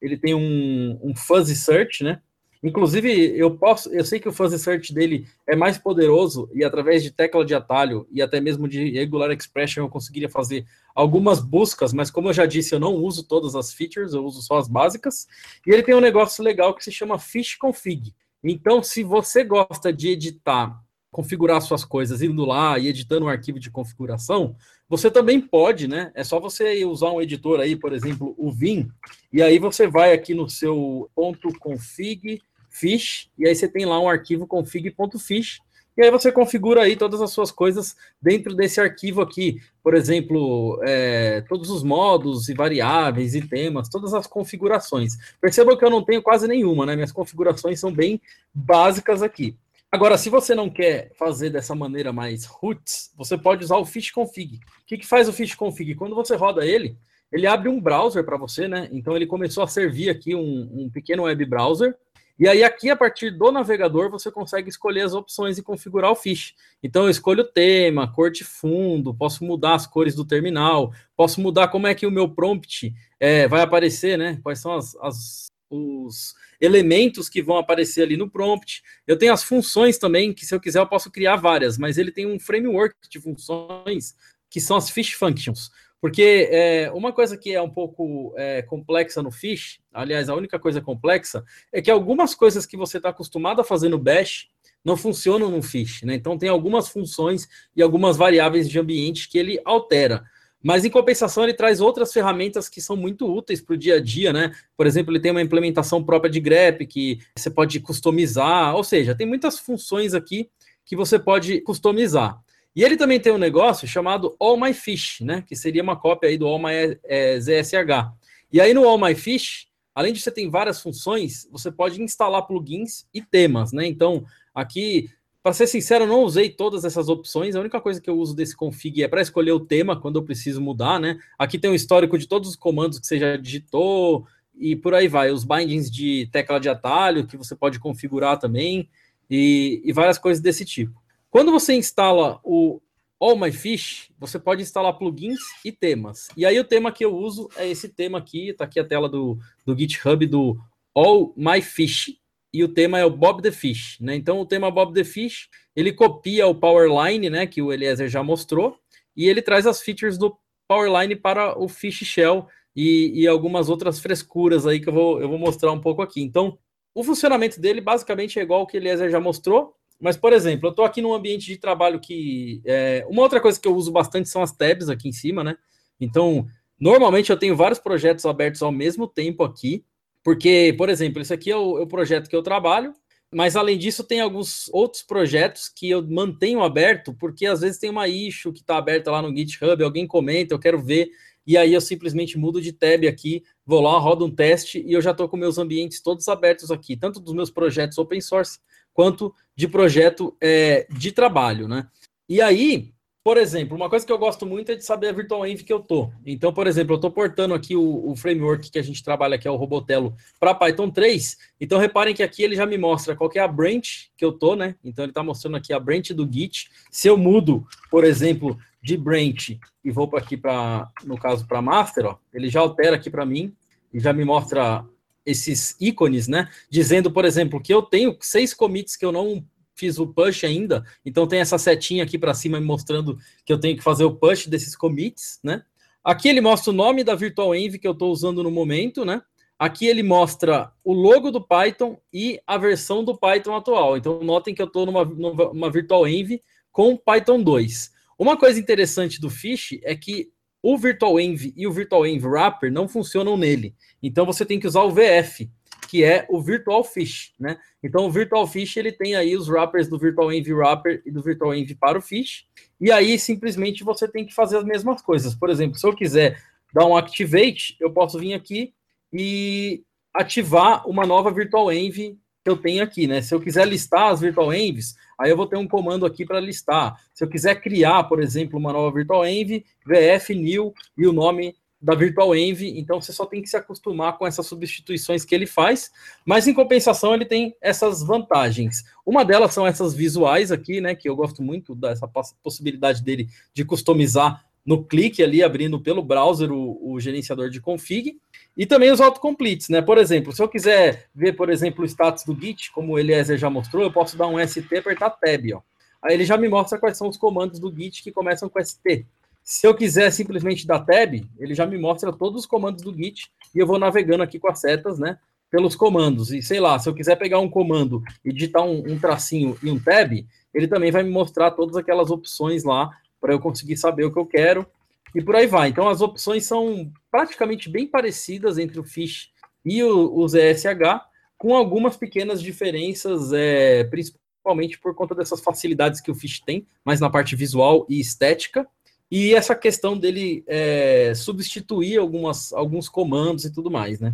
B: ele tem um, um fuzzy search, né? Inclusive, eu posso, eu sei que o fuzzy search dele é mais poderoso e através de tecla de atalho e até mesmo de regular expression eu conseguiria fazer algumas buscas, mas como eu já disse, eu não uso todas as features, eu uso só as básicas. E ele tem um negócio legal que se chama fish config. Então, se você gosta de editar, configurar suas coisas indo lá e editando um arquivo de configuração, você também pode, né? É só você usar um editor aí, por exemplo, o Vim, e aí você vai aqui no seu ponto .config fish, e aí você tem lá um arquivo config.fish, e aí você configura aí todas as suas coisas dentro desse arquivo aqui. Por exemplo, é, todos os modos e variáveis e temas, todas as configurações. Percebam que eu não tenho quase nenhuma, né? Minhas configurações são bem básicas aqui. Agora, se você não quer fazer dessa maneira mais roots, você pode usar o fish config. O que, que faz o fish config? Quando você roda ele, ele abre um browser para você, né? Então ele começou a servir aqui um, um pequeno web browser e aí, aqui, a partir do navegador, você consegue escolher as opções e configurar o fiche. Então, eu escolho o tema, cor de fundo, posso mudar as cores do terminal, posso mudar como é que o meu prompt é, vai aparecer, né? Quais são as, as, os elementos que vão aparecer ali no prompt. Eu tenho as funções também, que se eu quiser eu posso criar várias, mas ele tem um framework de funções que são as fish functions. Porque é, uma coisa que é um pouco é, complexa no Fish, aliás, a única coisa complexa, é que algumas coisas que você está acostumado a fazer no Bash não funcionam no Fish. Né? Então, tem algumas funções e algumas variáveis de ambiente que ele altera. Mas, em compensação, ele traz outras ferramentas que são muito úteis para o dia a dia, né? Por exemplo, ele tem uma implementação própria de grep que você pode customizar, ou seja, tem muitas funções aqui que você pode customizar. E ele também tem um negócio chamado All My Fish, né? Que seria uma cópia aí do All My é, ZSH. E aí no All My Fish, além de você ter várias funções, você pode instalar plugins e temas, né? Então, aqui, para ser sincero, eu não usei todas essas opções. A única coisa que eu uso desse config é para escolher o tema quando eu preciso mudar, né? Aqui tem um histórico de todos os comandos que você já digitou e por aí vai. Os bindings de tecla de atalho que você pode configurar também e, e várias coisas desse tipo. Quando você instala o All My Fish, você pode instalar plugins e temas. E aí o tema que eu uso é esse tema aqui, tá aqui a tela do, do GitHub do All My Fish. E o tema é o Bob the Fish, né? Então o tema Bob the Fish, ele copia o Powerline, né, que o Eliezer já mostrou, e ele traz as features do Powerline para o Fish Shell e, e algumas outras frescuras aí que eu vou, eu vou mostrar um pouco aqui. Então, o funcionamento dele basicamente é igual ao que o Eliezer já mostrou, mas, por exemplo, eu estou aqui num ambiente de trabalho que. É, uma outra coisa que eu uso bastante são as tabs aqui em cima, né? Então, normalmente eu tenho vários projetos abertos ao mesmo tempo aqui, porque, por exemplo, esse aqui é o, é o projeto que eu trabalho, mas além disso, tem alguns outros projetos que eu mantenho aberto, porque às vezes tem uma issue que está aberta lá no GitHub, alguém comenta, eu quero ver, e aí eu simplesmente mudo de tab aqui, vou lá, rodo um teste e eu já estou com meus ambientes todos abertos aqui, tanto dos meus projetos open source quanto de projeto é, de trabalho, né? E aí, por exemplo, uma coisa que eu gosto muito é de saber a virtual env que eu tô. Então, por exemplo, eu estou portando aqui o, o, framework que a gente trabalha, que é o Robotelo, para Python 3. Então, reparem que aqui ele já me mostra qual é a branch que eu tô, né? Então, ele está mostrando aqui a branch do Git. Se eu mudo, por exemplo, de branch e vou aqui para, no caso, para master, ó, ele já altera aqui para mim e já me mostra esses ícones, né? Dizendo, por exemplo, que eu tenho seis commits que eu não fiz o push ainda, então tem essa setinha aqui para cima me mostrando que eu tenho que fazer o push desses commits, né? Aqui ele mostra o nome da virtual env que eu estou usando no momento, né? Aqui ele mostra o logo do Python e a versão do Python atual. Então notem que eu estou numa, numa virtual env com Python 2. Uma coisa interessante do Fish é que o Virtual Env e o Virtual Env Wrapper não funcionam nele. Então você tem que usar o VF, que é o Virtual Fish, né? Então o Virtual Fish ele tem aí os wrappers do Virtual Env Wrapper e do Virtual Env para o Fish. E aí simplesmente você tem que fazer as mesmas coisas. Por exemplo, se eu quiser dar um activate, eu posso vir aqui e ativar uma nova Virtual Env que eu tenho aqui, né? Se eu quiser listar as virtual envs, aí eu vou ter um comando aqui para listar. Se eu quiser criar, por exemplo, uma nova virtual env, vf new e o nome da virtual env, então você só tem que se acostumar com essas substituições que ele faz, mas em compensação ele tem essas vantagens. Uma delas são essas visuais aqui, né, que eu gosto muito dessa possibilidade dele de customizar no clique ali, abrindo pelo browser o, o gerenciador de config, e também os autocompletes, né? Por exemplo, se eu quiser ver, por exemplo, o status do Git, como o Eliezer já mostrou, eu posso dar um ST e apertar Tab, ó. Aí ele já me mostra quais são os comandos do Git que começam com ST. Se eu quiser simplesmente dar Tab, ele já me mostra todos os comandos do Git e eu vou navegando aqui com as setas, né? Pelos comandos. E sei lá, se eu quiser pegar um comando e digitar um, um tracinho e um Tab, ele também vai me mostrar todas aquelas opções lá para eu conseguir saber o que eu quero e por aí vai. Então, as opções são praticamente bem parecidas entre o Fish e o, o ZSH, com algumas pequenas diferenças, é, principalmente por conta dessas facilidades que o Fish tem, mas na parte visual e estética, e essa questão dele é, substituir algumas, alguns comandos e tudo mais, né?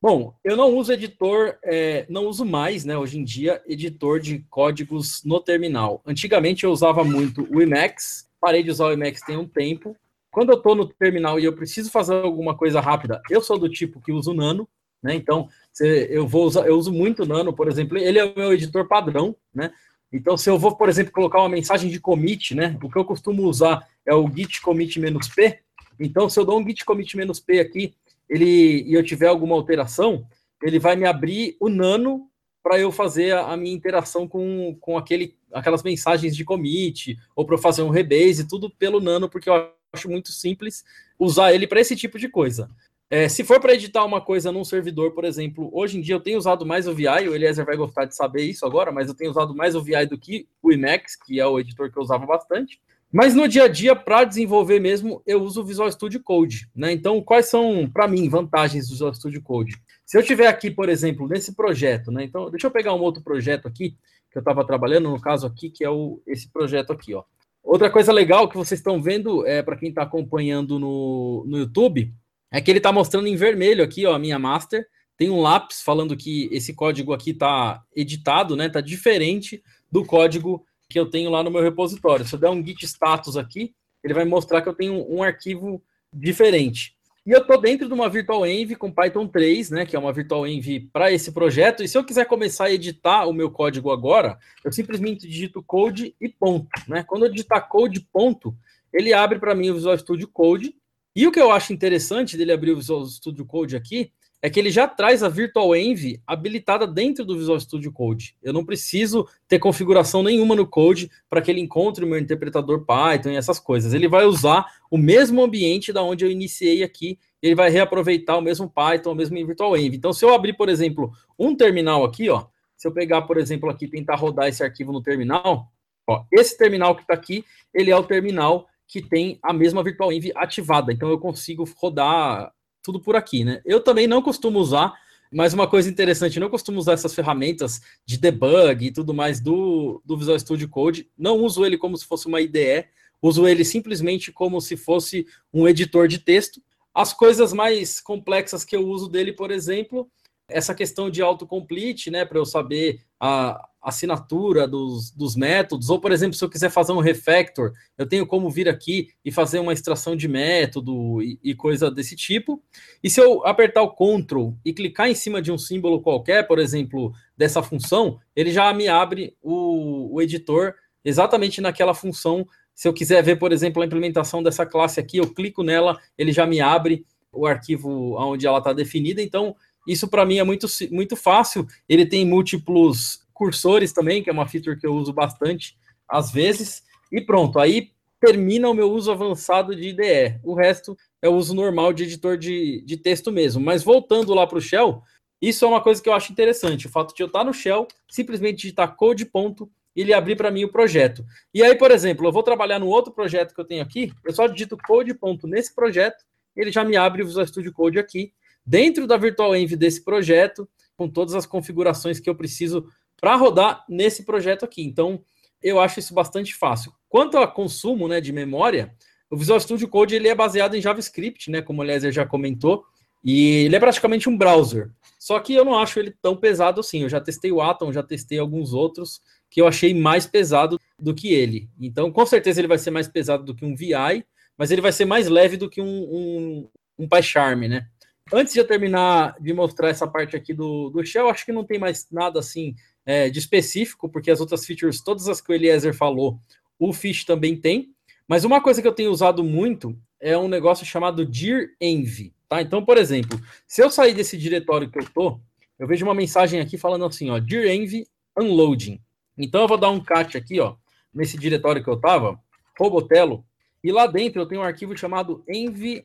B: Bom, eu não uso editor, é, não uso mais, né, hoje em dia, editor de códigos no terminal. Antigamente eu usava muito o Emacs, parei de usar o Emacs tem um tempo, quando eu estou no terminal e eu preciso fazer alguma coisa rápida, eu sou do tipo que uso Nano, né? Então, eu vou usar, eu uso muito Nano, por exemplo, ele é o meu editor padrão, né? Então, se eu vou, por exemplo, colocar uma mensagem de commit, né? O que eu costumo usar é o git commit "-p". Então, se eu dou um git commit "-p aqui, ele e eu tiver alguma alteração, ele vai me abrir o Nano para eu fazer a, a, minha interação com, com aquele, aquelas mensagens de commit, ou para fazer um rebase, tudo pelo Nano, porque eu acho muito simples usar ele para esse tipo de coisa. É, se for para editar uma coisa num servidor, por exemplo, hoje em dia eu tenho usado mais o VI, o Eliezer vai gostar de saber isso agora, mas eu tenho usado mais o VI do que o Emacs, que é o editor que eu usava bastante. Mas no dia a dia, para desenvolver mesmo, eu uso o Visual Studio Code. Né? Então, quais são, para mim, vantagens do Visual Studio Code? Se eu tiver aqui, por exemplo, nesse projeto, né? Então, deixa eu pegar um outro projeto aqui que eu estava trabalhando, no caso aqui, que é o, esse projeto aqui, ó. Outra coisa legal que vocês estão vendo, é, para quem está acompanhando no, no YouTube, é que ele está mostrando em vermelho aqui, ó, a minha master. Tem um lápis falando que esse código aqui está editado, né? Está diferente do código que eu tenho lá no meu repositório. Se eu der um git status aqui, ele vai mostrar que eu tenho um arquivo diferente. E eu estou dentro de uma Virtual Env com Python 3, né, que é uma Virtual Env para esse projeto. E se eu quiser começar a editar o meu código agora, eu simplesmente digito code e ponto. Né? Quando eu digitar code ponto, ele abre para mim o Visual Studio Code. E o que eu acho interessante dele abrir o Visual Studio Code aqui é que ele já traz a Virtual Env habilitada dentro do Visual Studio Code. Eu não preciso ter configuração nenhuma no code para que ele encontre o meu interpretador Python e essas coisas. Ele vai usar o mesmo ambiente da onde eu iniciei aqui, ele vai reaproveitar o mesmo Python, o mesmo Virtual Env. Então, se eu abrir, por exemplo, um terminal aqui, ó, se eu pegar, por exemplo, aqui tentar rodar esse arquivo no terminal, ó, esse terminal que está aqui, ele é o terminal que tem a mesma Virtual Env ativada. Então, eu consigo rodar tudo por aqui, né? Eu também não costumo usar, mas uma coisa interessante, não costumo usar essas ferramentas de debug e tudo mais do, do Visual Studio Code. Não uso ele como se fosse uma IDE, uso ele simplesmente como se fosse um editor de texto. As coisas mais complexas que eu uso dele, por exemplo, essa questão de autocomplete, né, para eu saber a assinatura dos, dos métodos, ou, por exemplo, se eu quiser fazer um refactor, eu tenho como vir aqui e fazer uma extração de método e, e coisa desse tipo. E se eu apertar o Ctrl e clicar em cima de um símbolo qualquer, por exemplo, dessa função, ele já me abre o, o editor exatamente naquela função. Se eu quiser ver, por exemplo, a implementação dessa classe aqui, eu clico nela, ele já me abre o arquivo onde ela está definida. Então, isso para mim é muito, muito fácil. Ele tem múltiplos cursores também, que é uma feature que eu uso bastante às vezes. E pronto, aí termina o meu uso avançado de IDE. O resto é o uso normal de editor de, de texto mesmo. Mas voltando lá para o Shell, isso é uma coisa que eu acho interessante. O fato de eu estar no Shell, simplesmente digitar code ponto, ele abrir para mim o projeto. E aí, por exemplo, eu vou trabalhar no outro projeto que eu tenho aqui, eu só digito code ponto nesse projeto, ele já me abre o Visual Studio Code aqui, dentro da Virtual Env desse projeto, com todas as configurações que eu preciso para rodar nesse projeto aqui. Então, eu acho isso bastante fácil. Quanto a consumo né, de memória, o Visual Studio Code ele é baseado em JavaScript, né, como o Lézer já comentou, e ele é praticamente um browser. Só que eu não acho ele tão pesado assim. Eu já testei o Atom, já testei alguns outros que eu achei mais pesado do que ele. Então, com certeza ele vai ser mais pesado do que um VI, mas ele vai ser mais leve do que um, um, um PyCharm, né? Antes de eu terminar de mostrar essa parte aqui do, do Shell, acho que não tem mais nada assim é, de específico, porque as outras features, todas as que o Eliezer falou, o Fish também tem. Mas uma coisa que eu tenho usado muito é um negócio chamado dir env, tá? Então, por exemplo, se eu sair desse diretório que eu tô, eu vejo uma mensagem aqui falando assim, ó, dir env unloading. Então eu vou dar um cat aqui, ó, nesse diretório que eu tava, Robotelo, e lá dentro eu tenho um arquivo chamado envrc.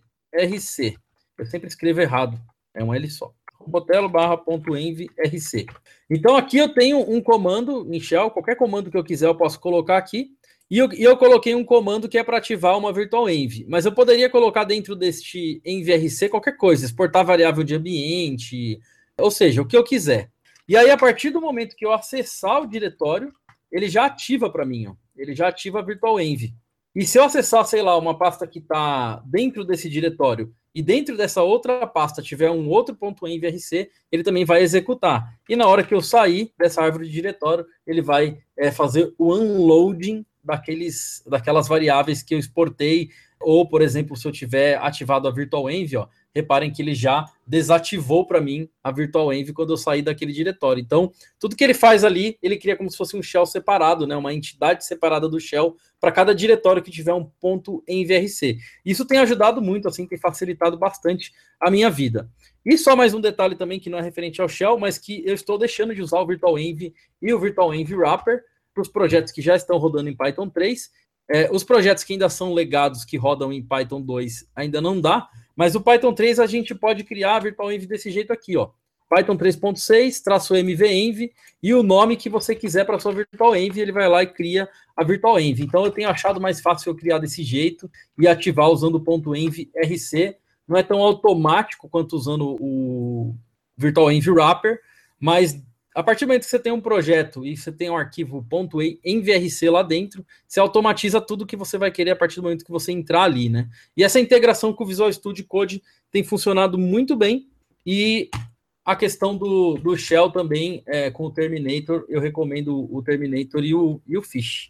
B: Eu sempre escrevo errado, é um L só. Robotelo barra ponto envrc. Então aqui eu tenho um comando em shell, qualquer comando que eu quiser eu posso colocar aqui, e eu, e eu coloquei um comando que é para ativar uma virtual env, mas eu poderia colocar dentro deste envrc qualquer coisa, exportar variável de ambiente, ou seja, o que eu quiser. E aí, a partir do momento que eu acessar o diretório, ele já ativa para mim, ó. ele já ativa a virtual env. E se eu acessar, sei lá, uma pasta que está dentro desse diretório e dentro dessa outra pasta tiver um outro ponto .envrc, ele também vai executar. E na hora que eu sair dessa árvore de diretório, ele vai é, fazer o unloading daqueles, daquelas variáveis que eu exportei, ou, por exemplo, se eu tiver ativado a Virtual Env, ó, reparem que ele já desativou para mim a Virtual Env quando eu saí daquele diretório. Então, tudo que ele faz ali, ele cria como se fosse um shell separado, né, uma entidade separada do shell para cada diretório que tiver um ponto envrc. Isso tem ajudado muito, assim, tem facilitado bastante a minha vida. E só mais um detalhe também que não é referente ao shell, mas que eu estou deixando de usar o Virtual Env e o Virtual Env Wrapper, para os projetos que já estão rodando em Python 3. É, os projetos que ainda são legados, que rodam em Python 2, ainda não dá, mas o Python 3 a gente pode criar a Virtual Env desse jeito aqui, ó. Python 3.6, traço mvenv, e o nome que você quiser para sua Virtual Env, ele vai lá e cria a Virtual Env. Então eu tenho achado mais fácil eu criar desse jeito e ativar usando o ponto .env rc. Não é tão automático quanto usando o Virtual Env Wrapper, mas a partir do momento que você tem um projeto e você tem um arquivo .envrc lá dentro, você automatiza tudo que você vai querer a partir do momento que você entrar ali, né? E essa integração com o Visual Studio Code tem funcionado muito bem e a questão do, do Shell também é, com o Terminator, eu recomendo o Terminator e o, e o Fish.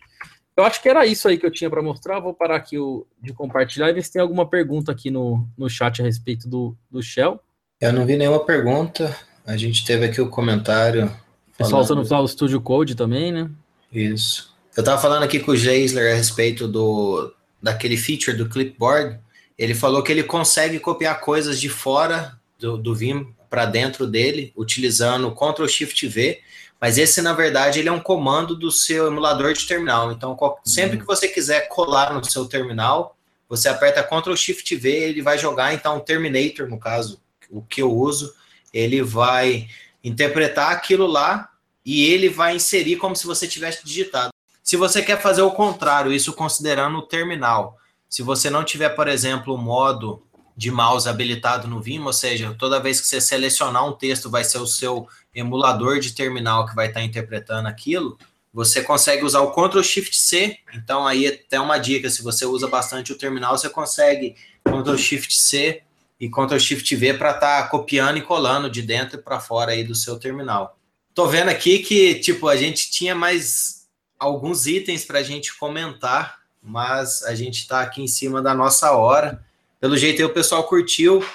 B: Eu acho que era isso aí que eu tinha para mostrar. Vou parar aqui o, de compartilhar e ver se tem alguma pergunta aqui no, no chat a respeito do, do Shell.
A: Eu não vi nenhuma pergunta. A gente teve aqui o comentário.
B: Pessoal usando o Studio Code também, né?
A: Isso. Eu estava falando aqui com o Geisler a respeito do daquele feature do clipboard. Ele falou que ele consegue copiar coisas de fora do, do Vim para dentro dele, utilizando Ctrl Shift V, mas esse, na verdade, ele é um comando do seu emulador de terminal. Então, sempre que você quiser colar no seu terminal, você aperta Ctrl Shift V, ele vai jogar, então, Terminator, no caso, o que eu uso, ele vai interpretar aquilo lá e ele vai inserir como se você tivesse digitado. Se você quer fazer o contrário, isso considerando o terminal, se você não tiver, por exemplo, o modo de mouse habilitado no Vim, ou seja, toda vez que você selecionar um texto, vai ser o seu emulador de terminal que vai estar interpretando aquilo, você consegue usar o Ctrl Shift C. Então, aí até uma dica: se você usa bastante o terminal, você consegue Ctrl Shift C e Ctrl Shift V para estar tá copiando e colando de dentro para fora aí do seu terminal. Tô vendo aqui que tipo a gente tinha mais alguns itens para a gente comentar, mas a gente está aqui em cima da nossa hora. Pelo jeito aí o pessoal curtiu.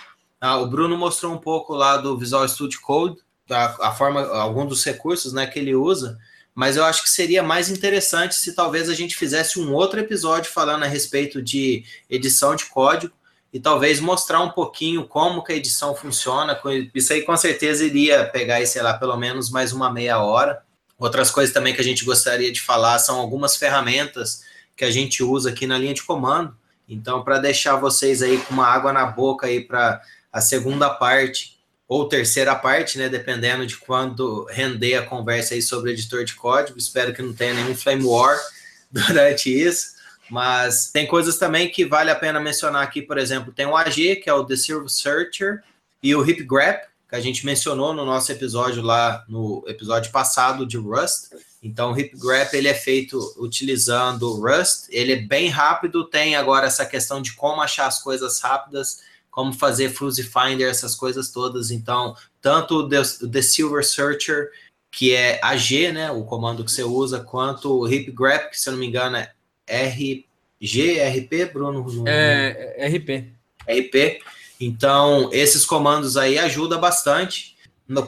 A: Ah, o Bruno mostrou um pouco lá do Visual Studio Code, a, a forma, algum dos recursos, né, que ele usa. Mas eu acho que seria mais interessante se talvez a gente fizesse um outro episódio falando a respeito de edição de código e talvez mostrar um pouquinho como que a edição funciona. Isso aí com certeza iria pegar, sei lá, pelo menos mais uma meia hora. Outras coisas também que a gente gostaria de falar são algumas ferramentas que a gente usa aqui na linha de comando. Então, para deixar vocês aí com uma água na boca aí para a segunda parte ou terceira parte, né, dependendo de quando render a conversa aí sobre editor de código. Espero que não tenha nenhum flame war (laughs) durante isso. Mas tem coisas também que vale a pena mencionar aqui, por exemplo, tem o AG, que é o The Silver Searcher, e o HipGraph, que a gente mencionou no nosso episódio lá, no episódio passado de Rust. Então, o HipGraph, ele é feito utilizando Rust, ele é bem rápido, tem agora essa questão de como achar as coisas rápidas, como fazer Fuzzy Finder, essas coisas todas. Então, tanto o The, The Silver Searcher, que é AG, né, o comando que você usa, quanto o HipGraph, que se eu não me engano é RG, RP, Bruno?
B: É, RP.
A: RP. Então, esses comandos aí ajudam bastante.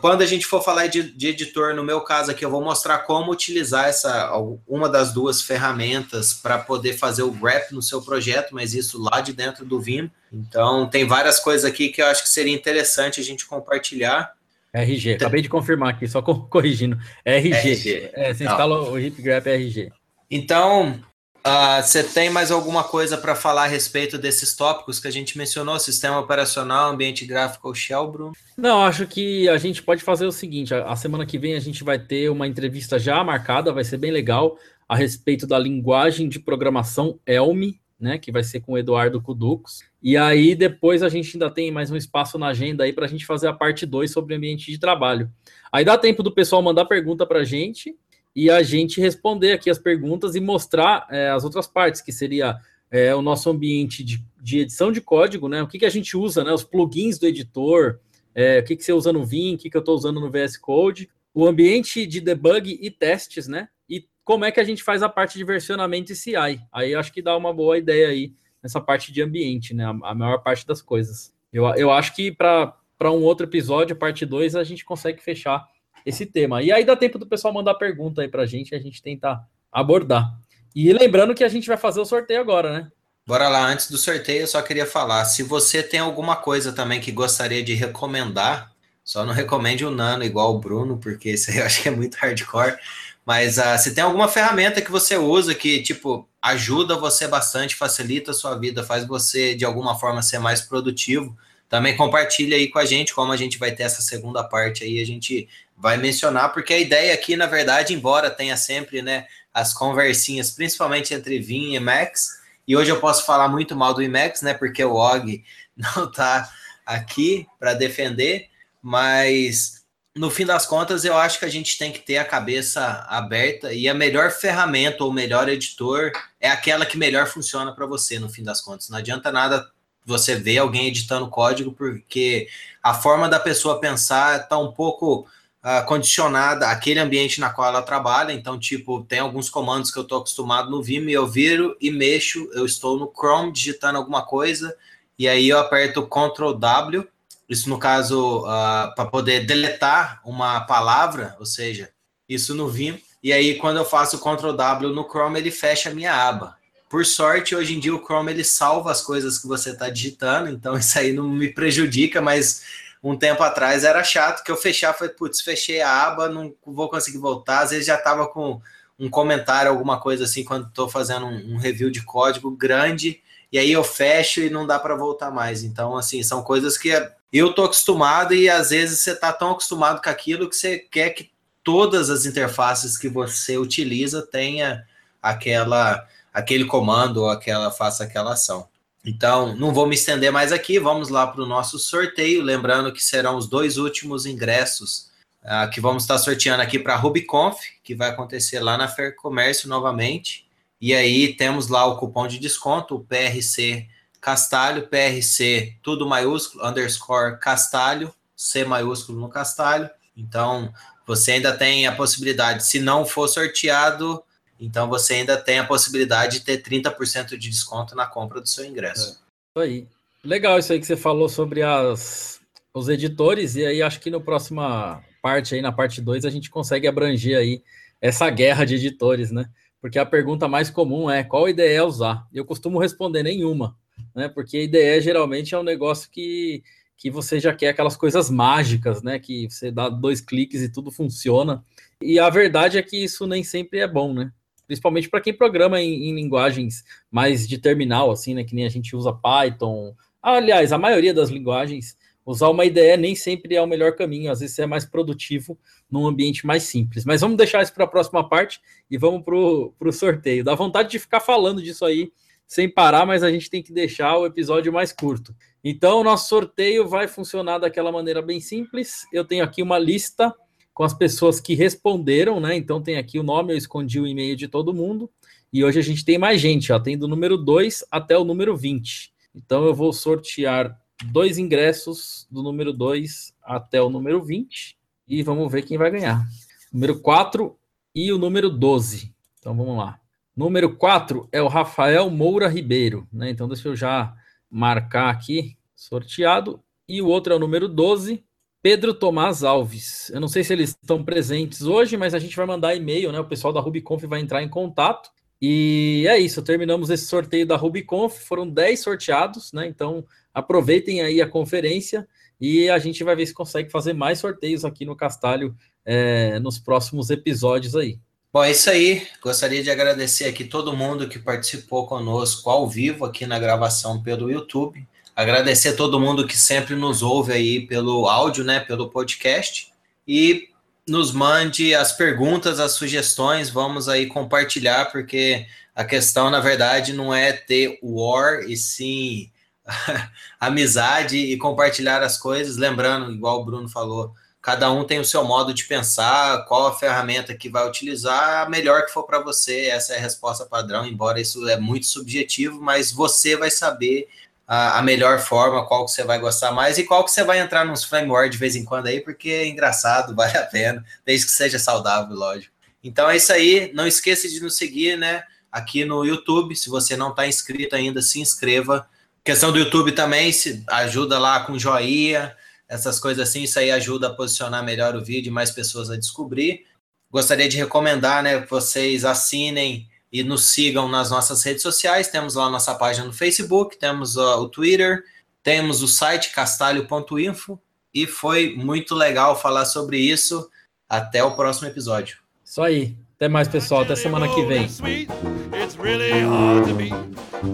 A: quando a gente for falar de, de, editor, no meu caso aqui, eu vou mostrar como utilizar essa uma das duas ferramentas para poder fazer o grep no seu projeto, mas isso lá de dentro do Vim. Então, tem várias coisas aqui que eu acho que seria interessante a gente compartilhar.
B: RG, acabei de confirmar aqui, só corrigindo. RG. RG. É, você instala o Hip Grep RG.
A: Então, Uh, você tem mais alguma coisa para falar a respeito desses tópicos que a gente mencionou? Sistema operacional, ambiente gráfico ou Shell, Bruno?
B: Não, acho que a gente pode fazer o seguinte: a, a, semana que vem a gente vai ter uma entrevista já marcada, vai ser bem legal, a respeito da linguagem de programação Elm, né? Que vai ser com o Eduardo Kuducos. E aí depois a gente ainda tem mais um espaço na agenda aí para a gente fazer a parte 2 sobre ambiente de trabalho. Aí dá tempo do pessoal mandar pergunta para a gente e a gente responder aqui as perguntas e mostrar é, as outras partes, que seria é, o nosso ambiente de, de, edição de código, né? O que, que a gente usa, né? Os plugins do editor, é, o que, que você usa no Vim, o que, que eu estou usando no VS Code, o ambiente de debug e testes, né? E como é que a gente faz a parte de versionamento e CI. Aí acho que dá uma boa ideia aí nessa parte de ambiente, né? A, a maior parte das coisas. Eu, eu acho que para um outro episódio, parte 2, a gente consegue fechar esse tema. E aí dá tempo do pessoal mandar pergunta aí para a gente, a gente tentar abordar. E lembrando que a gente vai fazer o sorteio agora, né?
A: Bora lá, antes do sorteio, eu só queria falar, se você tem alguma coisa também que gostaria de recomendar, só não recomende o Nano igual o Bruno, porque isso aí eu acho que é muito hardcore, mas uh, se tem alguma ferramenta que você usa que, tipo, ajuda você bastante, facilita a sua vida, faz você, de alguma forma, ser mais produtivo, também compartilha aí com a gente, como a gente vai ter essa segunda parte aí, a gente vai mencionar, porque a ideia aqui, na verdade, embora tenha sempre né, as conversinhas, principalmente entre Vim e Max, e hoje eu posso falar muito mal do Emacs, né, porque o Og (laughs) não está aqui para defender, mas no fim das contas eu acho que a gente tem que ter a cabeça aberta e a melhor ferramenta ou melhor editor é aquela que melhor funciona para você no fim das contas. Não adianta nada você ver alguém editando código porque a forma da pessoa pensar está um pouco uh, condicionada àquele ambiente na qual ela trabalha. Então, tipo, tem alguns comandos que eu estou acostumado no Vim, eu viro e mexo, eu estou no Chrome digitando alguma coisa, e aí eu aperto Ctrl W, isso no caso, uh, ah, para poder deletar uma palavra, ou seja, isso no Vim, e aí quando eu faço Ctrl W no Chrome, ele fecha a minha aba. Por sorte, hoje em dia o Chrome ele salva as coisas que você está digitando, então (laughs) isso aí não me prejudica, mas um tempo atrás era chato que eu fechar, foi putz, fechei a aba, não vou conseguir voltar. Às vezes já estava com um comentário, alguma coisa assim, quando estou fazendo um, um, review de código grande, e aí eu fecho e não dá para voltar mais. Então, assim, são coisas que eu tô acostumado e às vezes você tá tão acostumado com aquilo que você quer que todas as interfaces que você utiliza tenha aquela aquele comando ou aquela faça aquela ação. Então, não vou me estender mais aqui, vamos lá para o nosso sorteio. Lembrando que serão os dois últimos ingressos uh, que vamos estar sorteando aqui para a RubyConf, que vai acontecer lá na Fer Comércio novamente. E aí temos lá o cupom de desconto, o PRC Castalho, PRC tudo maiúsculo, underscore Castalho, C maiúsculo no Castalho. Então, você ainda tem a possibilidade, se não for sorteado, então você ainda tem a possibilidade de ter 30% de desconto na compra do seu ingresso. É.
B: Isso aí. Legal isso aí que você falou sobre as, os editores, e aí acho que no próxima parte aí, na parte 2, a gente consegue abranger aí essa guerra de editores, né? Porque a pergunta mais comum é qual IDE usar? Eu costumo responder nenhuma, né? Porque IDE geralmente é um negócio que, que você já quer aquelas coisas mágicas, né? Que você dá dois cliques e tudo funciona. E a verdade é que isso nem sempre é bom, né? Principalmente para quem programa em, em, linguagens mais de terminal, assim, né? Que nem a gente usa Python. Aliás, a maioria das linguagens, usar uma IDE nem sempre é o melhor caminho, às vezes é mais produtivo num ambiente mais simples. Mas vamos deixar isso para a próxima parte e vamos para o sorteio. Dá vontade de ficar falando disso aí sem parar, mas a gente tem que deixar o episódio mais curto. Então, o nosso sorteio vai funcionar daquela maneira bem simples. Eu tenho aqui uma lista com as pessoas que responderam, né? Então tem aqui o nome, eu escondi o e-mail de todo mundo. E hoje a gente tem mais gente, ó, tem do número 2 até o número 20. Então eu vou sortear dois ingressos do número 2 até o número 20 e vamos ver quem vai ganhar. Número 4 e o número 12. Então vamos lá. Número 4 é o Rafael Moura Ribeiro, né? Então deixa eu já marcar aqui, sorteado. E o outro é o número 12,
C: Pedro Tomás Alves. Eu não sei se eles estão presentes hoje, mas a gente vai mandar e-mail, né? O pessoal da Rubiconf vai entrar em contato. E é isso, terminamos esse sorteio da Rubiconf. Foram 10 sorteados, né? Então aproveitem aí a conferência e a gente vai ver se consegue fazer mais sorteios aqui no Castalho é, nos próximos episódios aí.
A: Bom, é isso aí. Gostaria de agradecer aqui todo mundo que participou conosco ao vivo aqui na gravação pelo YouTube. Agradecer todo mundo que sempre nos ouve aí pelo áudio, né, pelo podcast. E nos mande as perguntas, as sugestões, vamos aí compartilhar, porque a questão, na verdade, não é ter war, e sim (laughs) amizade e compartilhar as coisas. Lembrando, igual o Bruno falou, cada um tem o seu modo de pensar, qual a ferramenta que vai utilizar, a melhor que for para você, essa é a resposta padrão, embora isso é muito subjetivo, mas você vai saber a, a, melhor forma, qual que você vai gostar mais e qual que você vai entrar nos framework de vez em quando aí, porque é engraçado, (laughs) vale a pena, desde que seja saudável, lógico. Então é isso aí, não esqueça de nos seguir, né, aqui no YouTube, se você não está inscrito ainda, se inscreva. questão do YouTube também, se ajuda lá com joinha, essas coisas assim, isso aí ajuda a posicionar melhor o vídeo e mais pessoas a descobrir. Gostaria de recomendar, né, que vocês assinem e nos sigam nas nossas redes sociais. Temos lá nossa página no Facebook, temos uh, o Twitter, temos o site castalho.info e foi muito legal falar sobre isso. Até o próximo episódio.
C: Isso aí. Até mais, pessoal. Até semana que vem.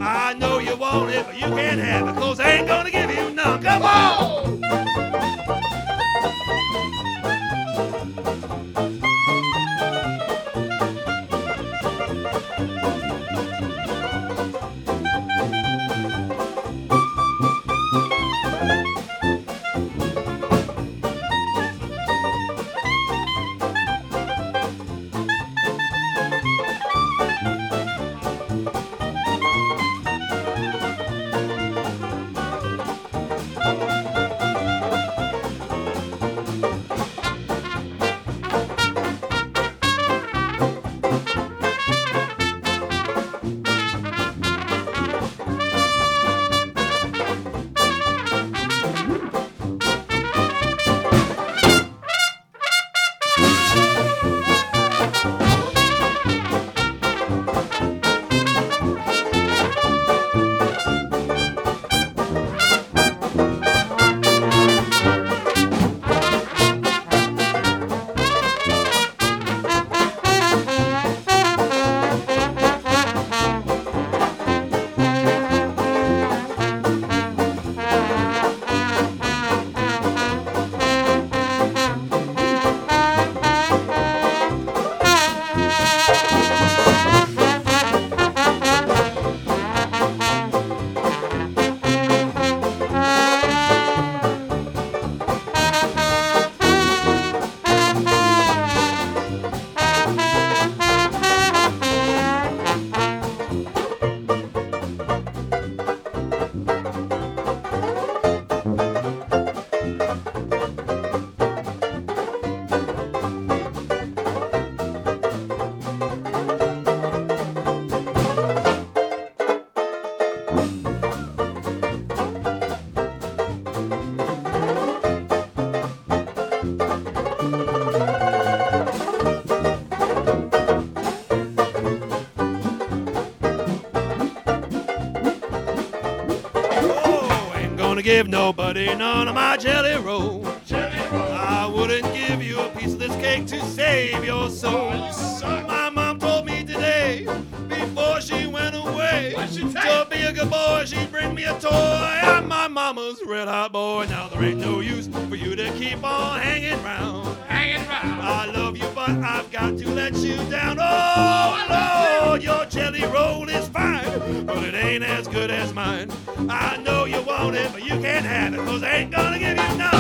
C: I know nobody none of my jelly roll. jelly roll. I wouldn't give you a piece of this cake to save your soul. My mom told me today, before she went away, to be a good boy, she'd bring me a toy. I'm my mama's red hot boy. Now there ain't no use for you to keep on hanging round. Hanging round. I love you, but I've got to let you down. Oh, Lord, your jelly roll is fine, but it ain't as good as mine. I know you want it, cause I ain't gonna give you none.